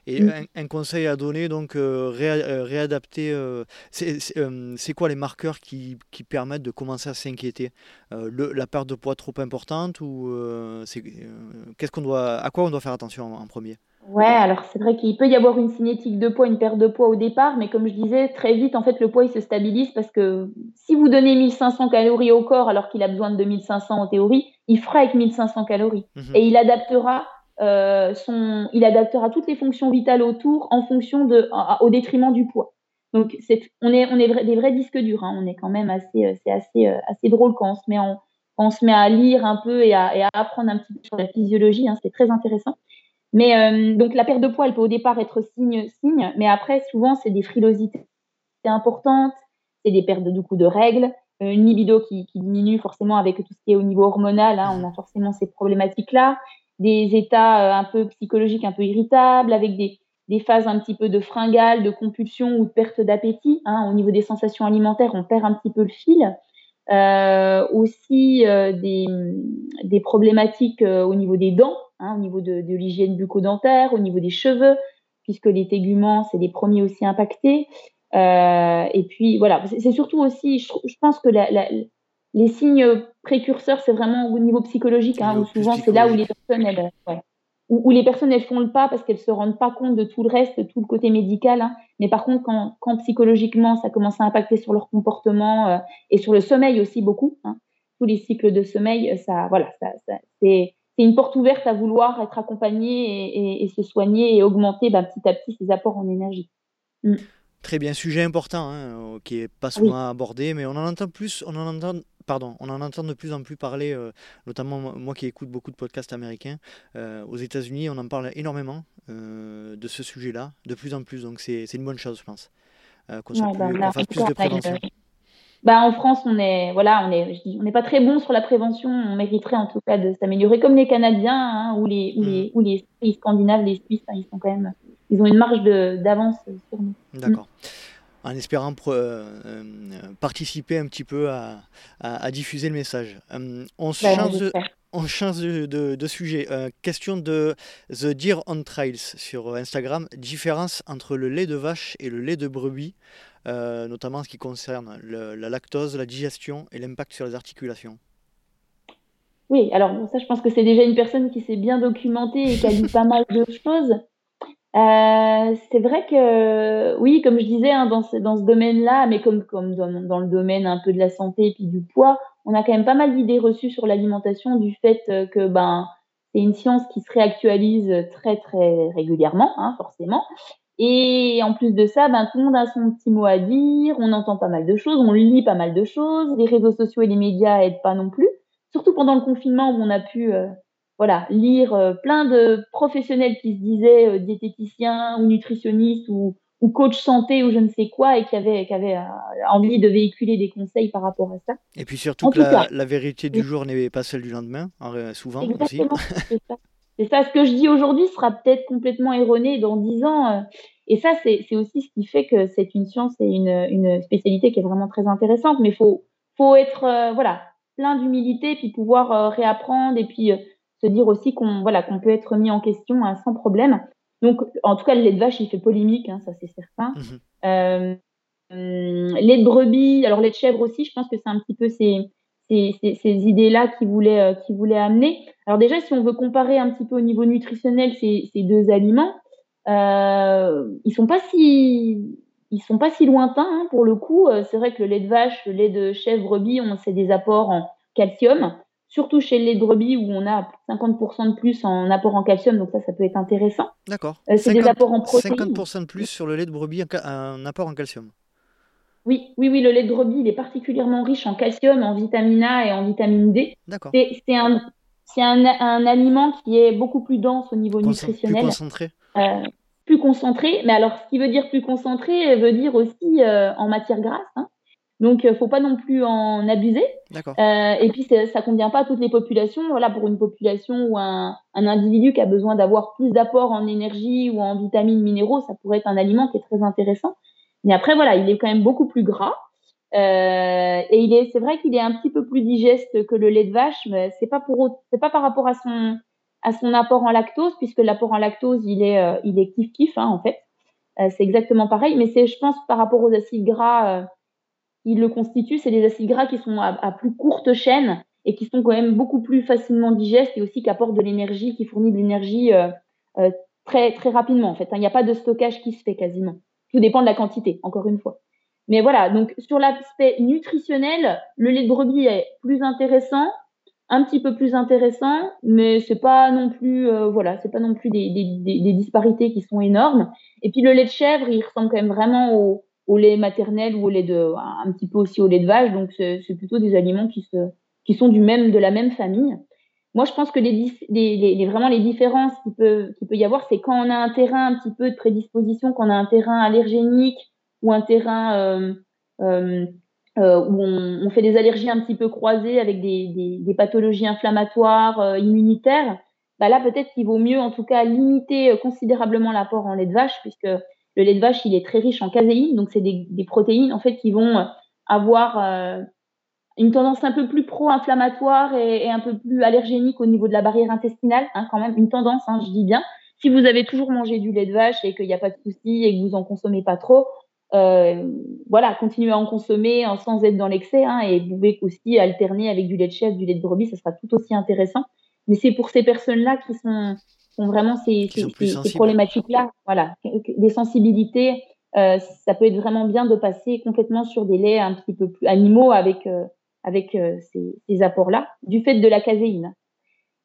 Et mmh. un, un, conseil à donner, donc euh, ré, euh, réadapter, euh, c'est quoi les marqueurs qui, qui, permettent de commencer à s'inquiéter? La perte de poids trop importante ou qu'est-ce qu'on doit, à quoi on doit faire attention en, en premier? Ouais, alors c'est vrai qu'il peut y avoir une cinétique de poids, une perte de poids au départ, mais comme je disais, très vite, en fait, le poids, il se stabilise parce que si vous donnez 1500 calories au corps alors qu'il a besoin de 2500 en théorie, il fera avec 1500 calories. Mmh. Et il adaptera euh, son, il adaptera toutes les fonctions vitales autour en fonction de, au détriment du poids. Donc, c'est, on est, on est des vrais disques durs. Hein. On est quand même assez, euh, c'est assez, euh, assez drôle quand on se met en, on se met à lire un peu et à, et à apprendre un petit peu sur la physiologie. Hein. C'est très intéressant. Mais euh, donc la perte de poids, elle peut au départ être signe, signe, mais après souvent c'est des frilosités importantes, c'est des pertes de, du coup de règles, une libido qui, diminue forcément avec tout ce qui est au niveau hormonal. Hein. on a forcément ces problématiques-là des états euh, un peu psychologiques un peu irritables, avec des, des phases un petit peu de fringales, de compulsion ou de perte d'appétit. Hein. Au niveau des sensations alimentaires, on perd un petit peu le fil. Euh, aussi euh, des, des, problématiques euh, au niveau des dents, hein, au niveau de, de l'hygiène bucco-dentaire, au niveau des cheveux, puisque les téguments, c'est les premiers aussi impactés. Euh, et puis voilà, c'est surtout aussi, je, je pense que la, la, les signes précurseurs, c'est vraiment au niveau psychologique, hein, où souvent c'est là où les personnes, elles, ouais, où, où, les personnes elles font le pas parce qu'elles se rendent pas compte de tout le reste, tout le côté médical. Hein. Mais par contre, quand, quand, psychologiquement ça commence à impacter sur leur comportement euh, et sur le sommeil aussi beaucoup, hein, tous les cycles de sommeil, ça, voilà, ça, ça c'est c'est une porte ouverte à vouloir être accompagné et, et, et se soigner et augmenter bah, petit à petit ses apports en énergie. Mm. Très bien, sujet important hein, qui est pas souvent oui. abordé, mais on en entend plus, on en entend pardon, on en entend de plus en plus parler, euh, notamment moi qui écoute beaucoup de podcasts américains. Euh, aux États-Unis, on en parle énormément euh, de ce sujet-là, de plus en plus. Donc c'est une bonne chose, je pense, qu'on ouais, qu fasse plus de prévention. Bah, en France, on est, voilà, on est, on n'est pas très bon sur la prévention. On mériterait en tout cas de s'améliorer, comme les Canadiens hein, ou les, ou les, mmh. ou les, les Scandinaves, les Suisses. Hein, ils sont quand même, ils ont une marge d'avance sur nous. D'accord. Mmh. en espérant participer un petit peu à, diffuser le message. on, bah, change de, on change de, sujet. question de The Deer on Trails sur Instagram. Différence entre le lait de vache et le lait de brebis, notamment en ce qui concerne la lactose, la digestion et l'impact sur les articulations. Oui, alors ça, je pense que c'est déjà une personne qui s'est bien documentée et qui a dit pas mal de choses. Euh, c'est vrai que, oui, comme je disais, hein, dans ce, domaine-là, mais comme, dans, le domaine un peu de la santé et puis du poids, on a quand même pas mal d'idées reçues sur l'alimentation du fait que ben, c'est une science qui se réactualise très, très régulièrement, hein, forcément. Et en plus de ça, ben, tout le monde a son petit mot à dire, on entend pas mal de choses, on lit pas mal de choses, les réseaux sociaux et les médias aident pas non plus surtout pendant le confinement où on a pu euh, voilà, lire euh, plein de professionnels qui se disaient euh, diététiciens ou nutritionnistes ou, ou coach santé ou je ne sais quoi et qui avaient, qui avaient envie de véhiculer des conseils par rapport à ça. Et puis surtout que la, la, vérité du jour n'est pas celle du lendemain, souvent Exactement, aussi. C'est ça. Ce que je dis aujourd'hui sera peut-être complètement erroné dans dix ans. Et ça, c'est aussi ce qui fait que c'est une science et une, une, spécialité qui est vraiment très intéressante. Mais il faut, faut être, voilà, plein d'humilité, puis pouvoir euh, réapprendre et puis euh, se dire aussi qu'on voilà, qu'on peut être mis en question hein, sans problème. Donc, en tout cas, le lait de vache, il fait polémique, hein, ça c'est certain. Mmh euh, lait de brebis, alors lait de chèvre aussi, je pense que c'est un petit peu ces, ces, ces, idées-là qui voulaient, qui voulaient amener. Alors déjà, si on veut comparer un petit peu au niveau nutritionnel ces, ces deux aliments, euh, ils sont pas si ils sont pas si lointains hein, pour le coup. Euh, c'est vrai que le lait de vache, le lait de chèvre, brebis, on sait des apports en calcium, surtout chez le lait de brebis où on a 50% de plus en apport en calcium, donc ça, ça peut être intéressant. D'accord. Euh, c'est des apports en protéines. 50% de plus sur le lait de brebis, un apport en calcium. Oui, oui, oui, le lait de brebis, il est particulièrement riche en calcium, en vitamine A et en vitamine D. D'accord. C'est un, un, un, aliment qui est beaucoup plus dense au niveau nutritionnel. Plus concentré. Euh, plus concentré. Mais alors, ce qui veut dire plus concentré veut dire aussi euh, en matière grasse. Hein. Donc, euh, faut pas non plus en abuser. Euh, et puis, ça convient pas à toutes les populations. Voilà, pour une population ou un, un individu qui a besoin d'avoir plus d'apport en énergie ou en vitamines, minéraux, ça pourrait être un aliment qui est très intéressant. Mais après, voilà, il est quand même beaucoup plus gras. Euh, et il est, c'est vrai qu'il est un petit peu plus digeste que le lait de vache, mais c'est pas pour, c'est pas par rapport à son, à son apport en lactose, puisque l'apport en lactose, il est, euh, il est kiff-kiff, hein, en fait. Euh, c'est exactement pareil, mais c'est, je pense, par rapport aux acides gras, euh, ils le constituent, c'est des acides gras qui sont à, plus courte chaîne et qui sont quand même beaucoup plus facilement digestes et aussi qui apportent de l'énergie, qui fournit de l'énergie très, très rapidement, en fait. Hein. Il n'y a pas de stockage qui se fait quasiment. Tout dépend de la quantité, encore une fois. Mais voilà, donc sur l'aspect nutritionnel, le lait de brebis est plus intéressant un petit peu plus intéressant, mais c'est pas non plus, euh, voilà, c'est pas non plus des, disparités qui sont énormes. Et puis le lait de chèvre, il ressemble quand même vraiment au, lait maternel ou au lait de, un petit peu aussi au lait de vache, donc c'est plutôt des aliments qui se, qui sont du même, de la même famille. Moi, je pense que les, vraiment les différences qu'il peut, qu'il peut y avoir, c'est quand on a un terrain un petit peu de prédisposition, quand on a un terrain allergénique ou un terrain euh, euh, euh, où on, fait des allergies un petit peu croisées avec des, pathologies inflammatoires, euh, immunitaires, bah là peut-être qu'il vaut mieux en tout cas limiter euh, considérablement l'apport en lait de vache, puisque le lait de vache il est très riche en caséine, donc c'est des, protéines en fait qui vont avoir une tendance un peu plus pro-inflammatoire et, et, un peu plus allergénique au niveau de la barrière intestinale, hein, quand même une tendance, hein, je dis bien. Si vous avez toujours mangé du lait de vache et qu'il n'y a pas de souci et que vous en consommez pas trop, euh, voilà, continuez à en consommer sans être dans l'excès. Hein, et vous pouvez aussi alterner avec du lait de chèvre, du lait de brebis, ça sera tout aussi intéressant. Mais c'est pour ces personnes-là qui sont, sont vraiment ces, ces, ces problématiques-là, voilà, des sensibilités. Euh, ça peut être vraiment bien de passer complètement sur des laits un petit peu plus animaux avec euh, avec ces, ces apports-là, du fait de la caséine.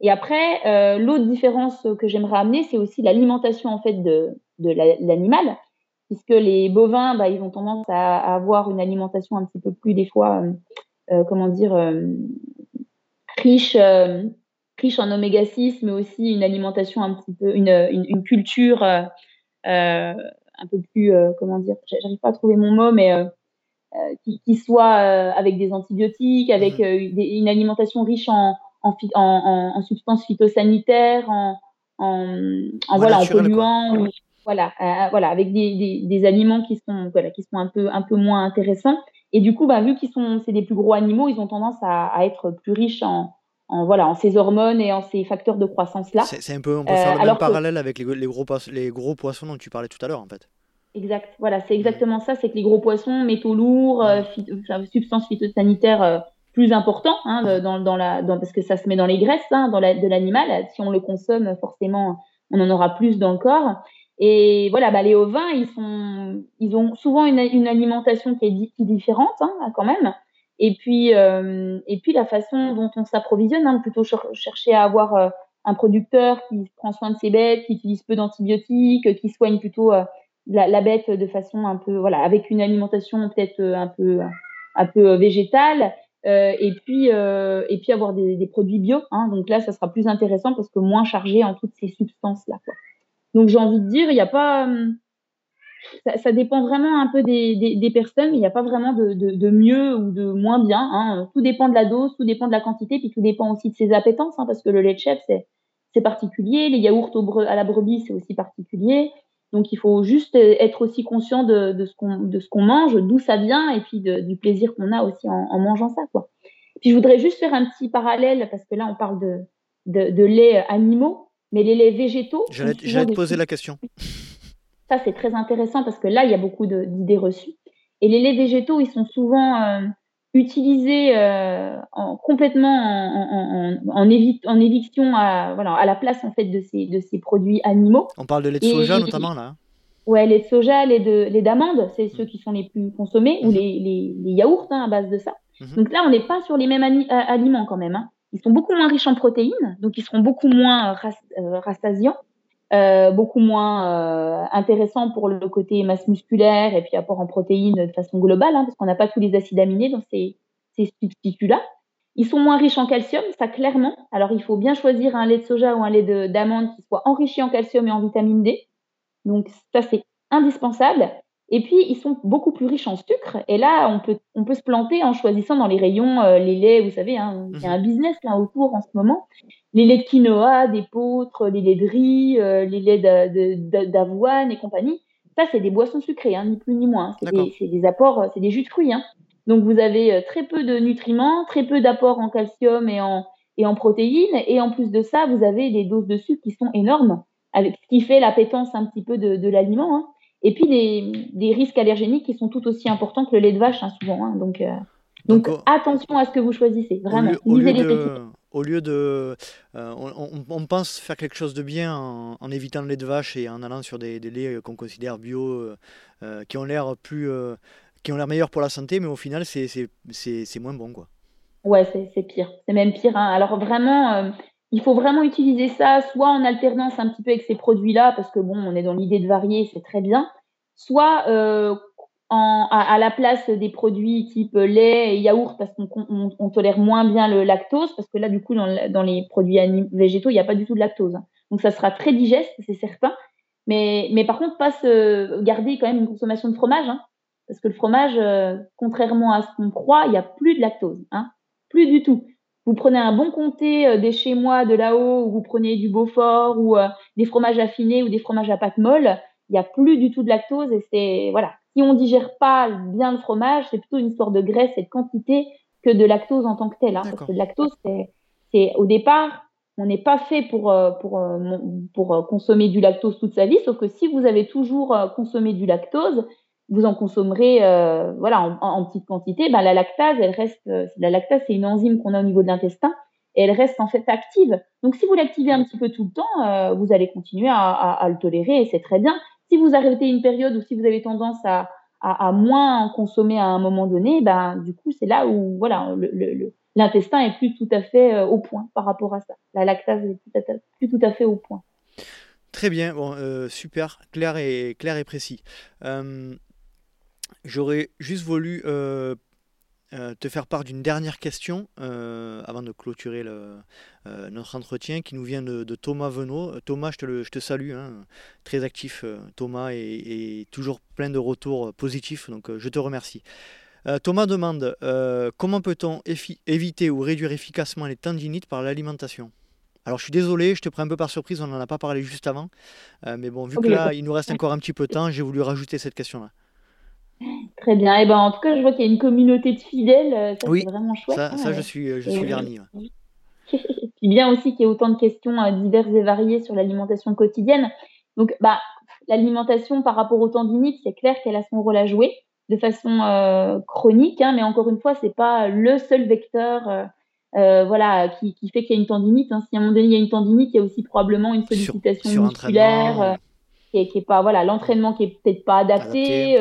Et après, l'autre différence que j'aimerais amener, c'est aussi l'alimentation en fait de, de l'animal puisque les bovins, bah, ils ont tendance à, avoir une alimentation un petit peu plus des fois, euh, euh comment dire, euh, riche, euh, riche en oméga 6, mais aussi une alimentation un petit peu, une, une, une culture un peu plus, comment dire, j'arrive pas à trouver mon mot, mais qui, qui, soit avec des antibiotiques, avec mmh. des, une alimentation riche en, en, en, en substances phytosanitaires, en, en, en voilà, en polluants. Voilà, voilà, avec des, des, aliments qui sont, voilà, qui sont un peu, un peu moins intéressants. Et du coup, bah, vu qu'ils sont, c'est des plus gros animaux, ils ont tendance à, à être plus riches en, en, voilà, en ces hormones et en ces facteurs de croissance là. C'est un peu, on peut faire le même parallèle avec les, les, gros, les gros poissons dont tu parlais tout à l'heure, en fait. Exact. Voilà, c'est exactement ça. C'est que les gros poissons, métaux lourds, euh, substances phytosanitaires euh, plus importants, hein, dans, dans la, dans, parce que ça se met dans les graisses hein, dans la, de l'animal. Si on le consomme, forcément, on en aura plus dans le corps. Et voilà, bah, les ovins, ils, sont, ils ont souvent une, alimentation qui est, différente hein, quand même. Et puis, euh, et puis la façon dont on s'approvisionne, hein, plutôt chercher à avoir euh, un producteur qui prend soin de ses bêtes, qui utilise peu d'antibiotiques, qui soigne plutôt euh, la, bête de façon un peu, voilà, avec une alimentation peut-être un peu, un peu végétale. Et puis, et puis avoir des, produits bio. Hein, donc là, ça sera plus intéressant parce que moins chargé en toutes ces substances-là. Donc j'ai envie de dire, il n'y a pas, hum, ça, dépend vraiment un peu des, des, des personnes. Il n'y a pas vraiment de, mieux ou de moins bien. Hein. Tout dépend de la dose, tout dépend de la quantité, puis tout dépend aussi de ses appétences, hein, parce que le lait de chèvre, c'est, particulier. Les yaourts à la brebis, c'est aussi particulier. Donc il faut juste être aussi conscient de, ce qu'on mange, d'où ça vient, et puis du plaisir qu'on a aussi en, mangeant ça, quoi. Puis je voudrais juste faire un petit parallèle parce que là on parle de lait animaux, mais les laits végétaux. J'allais te poser la question. Ça, c'est très intéressant parce que là, il y a beaucoup d'idées reçues. Et les laits végétaux, ils sont souvent euh, utilisés euh, en, complètement en, en, en, éviction à, voilà, à la place en fait de ces, de ces produits animaux. On parle de lait de soja notamment là. Hein. Ouais, lait de soja, lait de lait d'amande, c'est ceux qui sont les plus consommés, ou mhm. les, les, les yaourts hein, à base de ça. Mhm. Donc là, on n'est pas sur les mêmes euh, aliments quand même. Hein. Ils sont beaucoup moins riches en protéines, donc ils seront beaucoup moins rassasiants. Euh, beaucoup moins euh, intéressant pour le côté masse musculaire et puis apport en protéines de façon globale, hein, parce qu'on n'a pas tous les acides aminés dans ces, ces substituts-là. Ils sont moins riches en calcium, ça clairement. Alors il faut bien choisir un lait de soja ou un lait d'amande qui soit enrichi en calcium et en vitamine D. Donc ça c'est indispensable. Et puis, ils sont beaucoup plus riches en sucre. Et là, on peut, on peut se planter en choisissant dans les rayons euh, les laits, vous savez, hein, il y a un business là autour en ce moment. Les laits de quinoa, d'épeautre, les laits de riz, euh, les laits d'avoine et compagnie. Ça, c'est des boissons sucrées, hein, ni plus ni moins. C'est des, des, apports, c'est des jus de fruits. Hein. Donc, vous avez euh, très peu de nutriments, très peu d'apports en calcium et en, et en protéines. Et en plus de ça, vous avez des doses de sucre qui sont énormes, avec ce qui fait l'appétence un petit peu de, de l'aliment. Et puis des, des, risques allergéniques qui sont tout aussi importants que le lait de vache, hein, souvent. Hein. Donc, euh, donc attention à ce que vous choisissez, vraiment. Au lieu, de, au lieu de euh, on, on, pense faire quelque chose de bien en, en, évitant le lait de vache et en allant sur des, des laits qu'on considère bio, euh, qui ont l'air plus, qui ont l'air meilleurs pour la santé, mais au final, c'est moins bon, quoi. Ouais, c'est pire. C'est même pire. Hein. Alors vraiment, il faut vraiment utiliser ça soit en alternance un petit peu avec ces produits-là, parce que bon, on est dans l'idée de varier, c'est très bien, soit euh, à, la place des produits type lait et yaourt, parce qu'on on, on tolère moins bien le lactose, parce que là, du coup, dans, les produits végétaux, il n'y a pas du tout de lactose. Hein. Donc, ça sera très digeste, c'est certain. Mais, mais par contre, pas se garder quand même une consommation de fromage, hein, parce que le fromage, euh, contrairement à ce qu'on croit, il n'y a plus de lactose, hein, plus du tout vous prenez un bon comté euh, des chez moi de là-haut, ou vous prenez du Beaufort, ou euh, des fromages affinés, ou des fromages à pâte molle, il n'y a plus du tout de lactose. Et c'est, voilà, si on digère pas bien le fromage, c'est plutôt une histoire de graisse et de quantité que de lactose en tant que tel. Hein, parce que le lactose, c'est, c'est au départ, on n'est pas fait pour, euh, pour, pour consommer du lactose toute sa vie, sauf que si vous avez toujours consommé du lactose, vous en consommerez euh, voilà en, en, petite quantité, ben, la lactase, elle reste euh, la lactase c'est une enzyme qu'on a au niveau de l'intestin et elle reste en fait active. Donc si vous l'activez un petit peu tout le temps, euh, vous allez continuer à, le tolérer et c'est très bien. Si vous arrêtez une période ou si vous avez tendance à, moins en consommer à un moment donné, ben du coup c'est là où voilà l'intestin est plus tout à fait au point par rapport à ça. La lactase est plus, tout à fait au point. Très bien, super, clair et, clair et précis. J'aurais juste voulu euh, euh, te faire part d'une dernière question euh, avant de clôturer le, notre entretien qui nous vient de, de Thomas Venot. Thomas, je te, le, je te salue, hein, très actif Thomas et, et, toujours plein de retours positifs, donc je te remercie. Thomas demande comment peut-on éviter ou réduire efficacement les tendinites par l'alimentation? Alors je suis désolé, je te prends un peu par surprise, on n'en a pas parlé juste avant. mais bon, vu que là, il nous reste encore un petit peu de temps, j'ai voulu rajouter cette question-là. Très bien. Et ben, en tout cas, je vois qu'il y a une communauté de fidèles. Ça, oui, c'est vraiment chouette. Ça, ça je suis, je suis. Puis bien aussi qu'il y ait autant de questions diverses et variées sur l'alimentation quotidienne. Donc, bah, l'alimentation par rapport au tendinite, c'est clair qu'elle a son rôle à jouer de façon euh, chronique, hein, mais encore une fois, c'est pas le seul vecteur euh, euh, voilà, qui, qui fait qu'il y a une tendinite. Hein. Si à un moment donné il y a une tendinite, il y a aussi probablement une sollicitation musculaire qui, est, qui est pas voilà l'entraînement qui est peut-être pas adapté.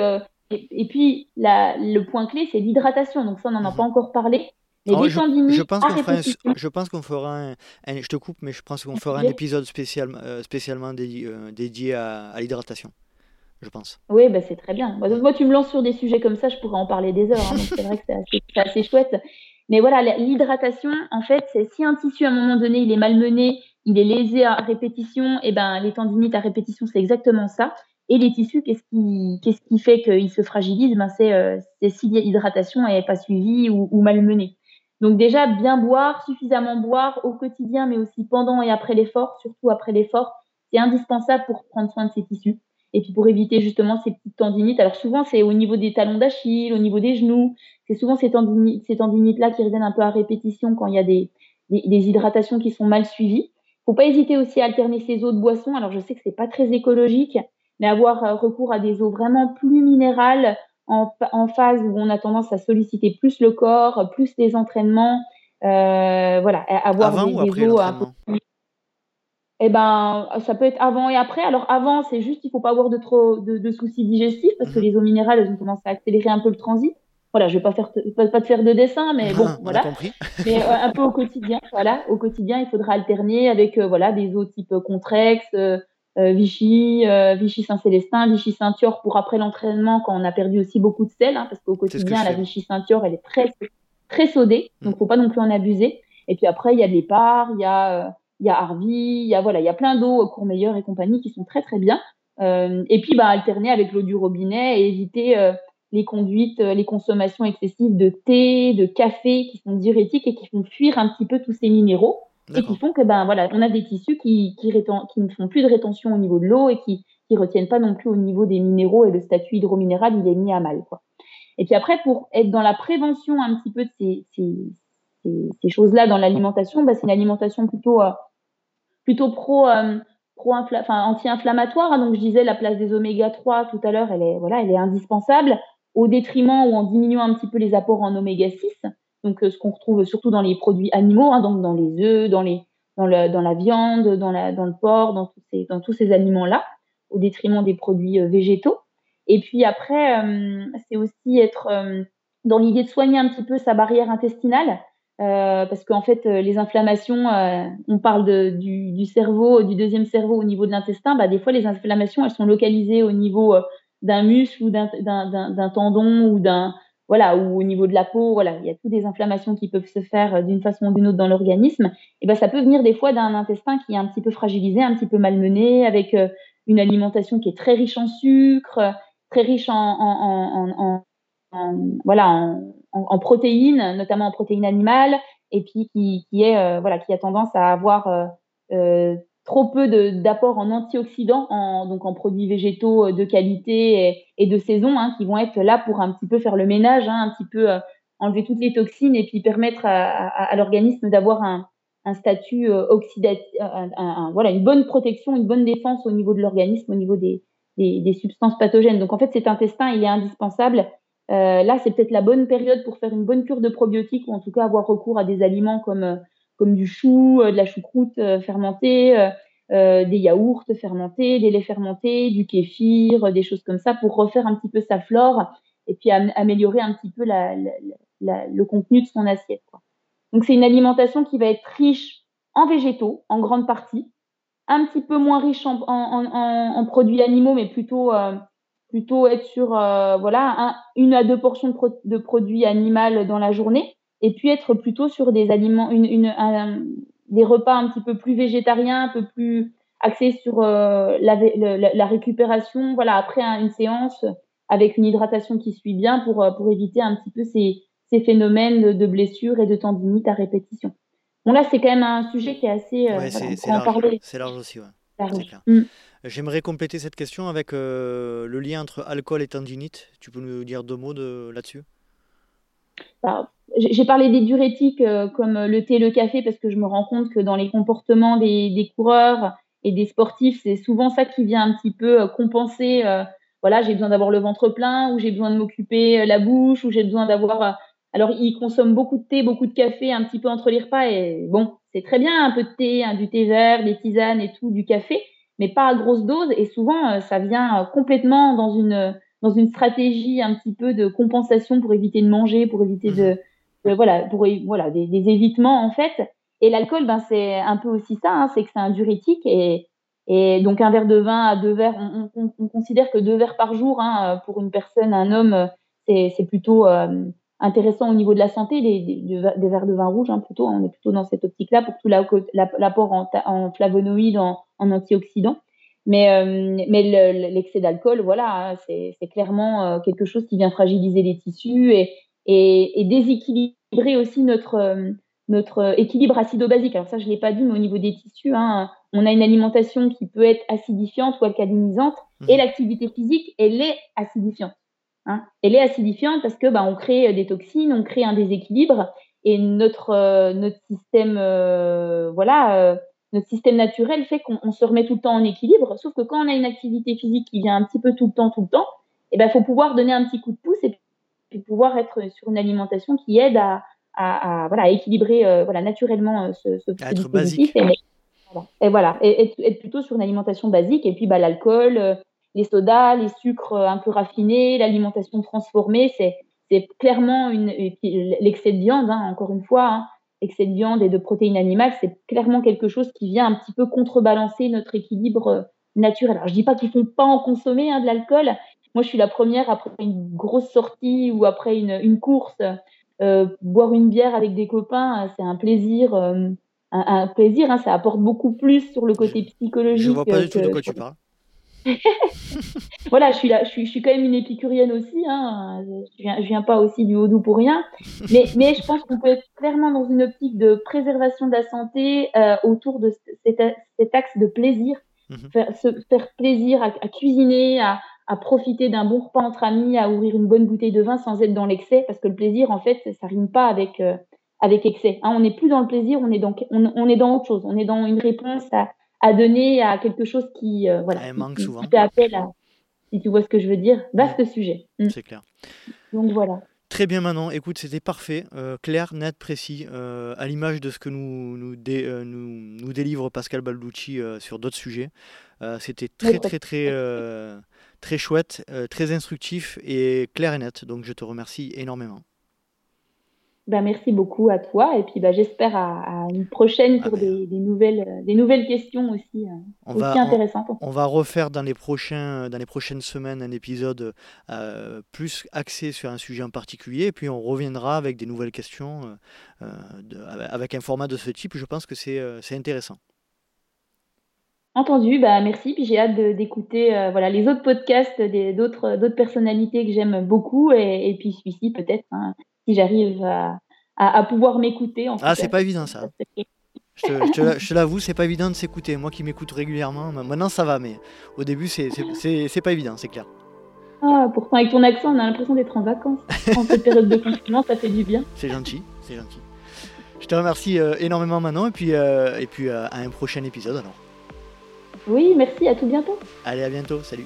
Et, puis la, le point clé, c'est l'hydratation. Donc ça, on n'en a mhm. pas encore parlé. Oh, je, je, pense qu'on fera un, je pense qu'on fera un, je te coupe mais je pense qu'on fera un épisode spécial, spécialement dédié, dédié à, à l'hydratation je pense. Oui, bah, c'est très bien. Moi, tu me lances sur des sujets comme ça, je pourrais en parler des heures. Hein, c'est vrai que c'est assez, chouette. Mais voilà, l'hydratation, en fait, c'est si un tissu, à un moment donné, il est malmené, il est lésé à répétition, et eh ben les tendinites à répétition, c'est exactement ça. Et les tissus, qu'est-ce qui, fait qu'ils se fragilisent? Ben, C'est euh, si l'hydratation n'est pas suivie ou, ou malmenée. Donc déjà, bien boire, suffisamment boire au quotidien, mais aussi pendant et après l'effort, surtout après l'effort, c'est indispensable pour prendre soin de ces tissus et puis pour éviter justement ces petites tendinites. Alors souvent c'est au niveau des talons d'Achille, au niveau des genoux, c'est souvent ces tendinites, ces tendinites là qui reviennent un peu à répétition quand il y a des, hydratations qui sont mal suivies. Faut pas hésiter aussi à alterner ces eaux de boisson. Alors je sais que c'est pas très écologique, mais avoir euh, recours à des eaux vraiment plus minérales en, en phase où on a tendance à solliciter plus le corps, plus les entraînements. Euh, voilà, avoir des, des eaux un peu plus eh ben, ça peut être avant et après. Alors avant, c'est juste, il faut pas avoir de trop de, soucis digestifs parce que mhm. les eaux minérales, elles ont tendance à accélérer un peu le transit. Voilà, je vais pas faire pas, te faire de dessin, mais bon, voilà. Mais euh, un peu au quotidien, voilà, au quotidien, il faudra alterner avec euh, voilà des eaux type Contrex, Vichy, Vichy Saint-Célestin, Vichy Saint-Thior pour après l'entraînement quand on a perdu aussi beaucoup de sel, hein, parce qu'au quotidien, la Vichy Saint-Thior, elle est très très sodée, donc mm. faut pas non plus en abuser. Et puis après, il y a de l'épar, il y a il y a Harvey, il y a voilà, il y a plein d'eau Courmeilleur et compagnie qui sont très très bien. Euh, et puis bah alterner avec l'eau du robinet et éviter euh, les conduites, euh, les consommations excessives de thé, de café qui sont diurétiques et qui font fuir un petit peu tous ces minéraux et qui font que ben voilà, on a des tissus qui qui, qui ne font plus de rétention au niveau de l'eau et qui qui retiennent pas non plus au niveau des minéraux et le statut hydrominéral il est mis à mal quoi. Et puis après pour être dans la prévention un petit peu de ces, ces, ces, choses-là dans l'alimentation, bah, c'est une alimentation plutôt plutôt pro, euh, pro enfin, anti-inflammatoire. Hein. donc je disais la place des oméga 3 tout à l'heure, elle est voilà, elle est indispensable au détriment ou en diminuant un petit peu les apports en oméga 6. Donc euh, ce qu'on retrouve surtout dans les produits animaux, hein, donc dans les œufs, dans les dans, le, dans la viande, dans, la, dans le porc, dans tous ces, dans tous ces aliments-là, au détriment des produits euh, végétaux. Et puis après, c'est aussi être dans l'idée de soigner un petit peu sa barrière intestinale. Euh, parce qu'en fait, euh, les inflammations, euh, on parle du, du, cerveau, du deuxième cerveau au niveau de l'intestin. Bah, des fois, les inflammations, elles sont localisées au niveau d'un muscle ou d'un tendon ou d'un voilà ou au niveau de la peau. Voilà, il y a toutes des inflammations qui peuvent se faire d'une façon ou d'une autre dans l'organisme. Et ben, ça peut venir des fois d'un intestin qui est un petit peu fragilisé, un petit peu malmené, avec une alimentation qui est très riche en sucre, très riche en, en, en, en voilà en protéines, notamment en protéines animales, et puis qui, qui est euh, voilà qui a tendance à avoir euh, euh, trop peu d'apport en antioxydants, en, donc en produits végétaux de qualité et, de saison, hein, qui vont être là pour un petit peu faire le ménage, hein, un petit peu enlever toutes les toxines et puis permettre à, l'organisme d'avoir un, un, statut oxydatif, voilà, une bonne protection, une bonne défense au niveau de l'organisme, au niveau des, des, substances pathogènes. Donc en fait, cet intestin, il est indispensable euh, là, c'est peut-être la bonne période pour faire une bonne cure de probiotiques ou en tout cas avoir recours à des aliments comme, euh, comme du chou, euh, de la choucroute fermentée, des yaourts fermentés, des laits fermentés, du kéfir, des choses comme ça pour refaire un petit peu sa flore et puis améliorer un petit peu la, la, le contenu de son assiette. Quoi. Donc c'est une alimentation qui va être riche en végétaux en grande partie, un petit peu moins riche en, en, en, en produits animaux, mais plutôt plutôt être sur euh, voilà une à deux portions de, produits animaux dans la journée et puis être plutôt sur des aliments une, une des repas un petit peu plus végétariens un peu plus axés sur euh, la, la, récupération voilà après une séance avec une hydratation qui suit bien pour euh, pour éviter un petit peu ces, ces phénomènes de, de blessures et de tendinite à répétition bon là, c'est quand même un sujet qui est assez. Ouais, c'est large. Aussi, ouais. Mm. J'aimerais compléter cette question avec le lien entre alcool et tendinite. Tu peux nous dire deux mots là-dessus? Bah, J'ai parlé des diurétiques comme le thé et le café parce que je me rends compte que dans les comportements des, coureurs et des sportifs, c'est souvent ça qui vient un petit peu compenser voilà, j'ai besoin d'avoir le ventre plein, ou j'ai besoin de m'occuper euh, la bouche, ou j'ai besoin d'avoir. Euh, alors, ils consomment beaucoup de thé, beaucoup de café, un petit peu entre les repas, et bon, c'est très bien, un peu de thé, hein, du thé vert, des tisanes et tout, du café, mais pas à grosse dose, et souvent, euh, ça vient complètement dans une dans une stratégie un petit peu de compensation pour éviter de manger, pour éviter de, voilà, pour voilà des, évitements en fait. Et l'alcool, ben c'est un peu aussi ça, hein, c'est que c'est un diurétique et donc un verre de vin à deux verres, on, considère que deux verres par jour hein, pour une personne, un homme, c'est plutôt euh, intéressant au niveau de la santé. des verres de vin rouge, hein, plutôt, on est plutôt dans cette optique-là pour tout l'apport en, flavonoïdes, en, antioxydants. Mais, euh, mais l'excès d'alcool, voilà, c'est clairement euh, quelque chose qui vient fragiliser les tissus et, et, et déséquilibrer aussi notre notre équilibre acido-basique. Alors ça, je l'ai pas dit, mais au niveau des tissus, hein, on a une alimentation qui peut être acidifiante ou alcalinisante, et mhm. l'activité physique, elle est acidifiante. Hein. Elle est acidifiante parce que bah, on crée des toxines, on crée un déséquilibre, et notre euh, notre système, euh, voilà, euh, notre système naturel fait qu'on se remet tout le temps en équilibre. Sauf que quand on a une activité physique qui vient un petit peu tout le temps, tout le temps, il eh ben faut pouvoir donner un petit coup de pouce et puis pouvoir être sur une alimentation qui aide à, à, voilà, à équilibrer voilà, naturellement ce, ce dispositif. Et, et voilà, et être, plutôt sur une alimentation basique. Et puis bah, l'alcool, euh, les sodas, les sucres euh, un peu raffinés, l'alimentation transformée, c'est clairement l'excès de viande, hein, encore une fois, hein, excès de viande et de protéines animales, c'est clairement quelque chose qui vient un petit peu contrebalancer notre équilibre euh, naturel. Alors je dis pas qu'il faut pas en consommer hein, de l'alcool. Moi, je suis la première après une grosse sortie ou après une, une course, euh, boire une bière avec des copains, c'est un plaisir un, plaisir. Hein, ça apporte beaucoup plus sur le côté psychologique. Je vois pas du tout de quoi tu parles. voilà, je suis là, je suis, je suis quand même une épicurienne aussi. Hein. Je, viens, je viens pas aussi du haut doux pour rien. Mais, mais je pense qu'on peut être clairement dans une optique de préservation de la santé euh, autour de cet, cet, axe de plaisir. Mhm. faire, se faire plaisir à, cuisiner, à, à profiter d'un bon repas entre amis, à ouvrir une bonne bouteille de vin sans être dans l'excès, parce que le plaisir, en fait, ça rime pas avec, euh, avec excès. Hein, on n'est plus dans le plaisir, on est dans, on, est dans autre chose. On est dans une réponse à, à donner à quelque chose qui, euh, voilà, manque souvent. fait appel à, si tu vois ce que je veux dire, vaste sujet. Mm. C'est clair. Donc voilà. Très bien Manon, écoute, c'était parfait, euh, clair, net, précis, euh, à l'image de ce que nous, nous, nous, nous, délivre Pascal Balducci sur d'autres sujets. c'était très, très, très, très chouette, très instructif et clair et net, donc je te remercie énormément. Bah, merci beaucoup à toi et puis bah, j'espère à, une prochaine pour ah, des, nouvelles, euh, des nouvelles questions aussi, euh, aussi intéressantes. On, va refaire dans les, prochains, dans les prochaines semaines un épisode euh, plus axé sur un sujet en particulier et puis on reviendra avec des nouvelles questions avec un format de ce type. Je pense que c'est intéressant. Entendu, bah merci. Puis j'ai hâte d'écouter voilà les autres podcasts d'autres d'autres personnalités que j'aime beaucoup et, et puis celui-ci peut-être. Hein si j'arrive à, à, pouvoir m'écouter. Ah, c'est pas évident ça. Je te, l'avoue, c'est pas évident de s'écouter. Moi qui m'écoute régulièrement, maintenant ça va, mais au début, c'est pas évident, c'est clair. Ah, pourtant, avec ton accent, on a l'impression d'être en vacances. en cette période de confinement, ça fait du bien. C'est gentil, c'est gentil. Je te remercie euh, énormément maintenant, et puis, euh, et puis euh, à un prochain épisode alors. Oui, merci, à tout bientôt. Allez, à bientôt, salut.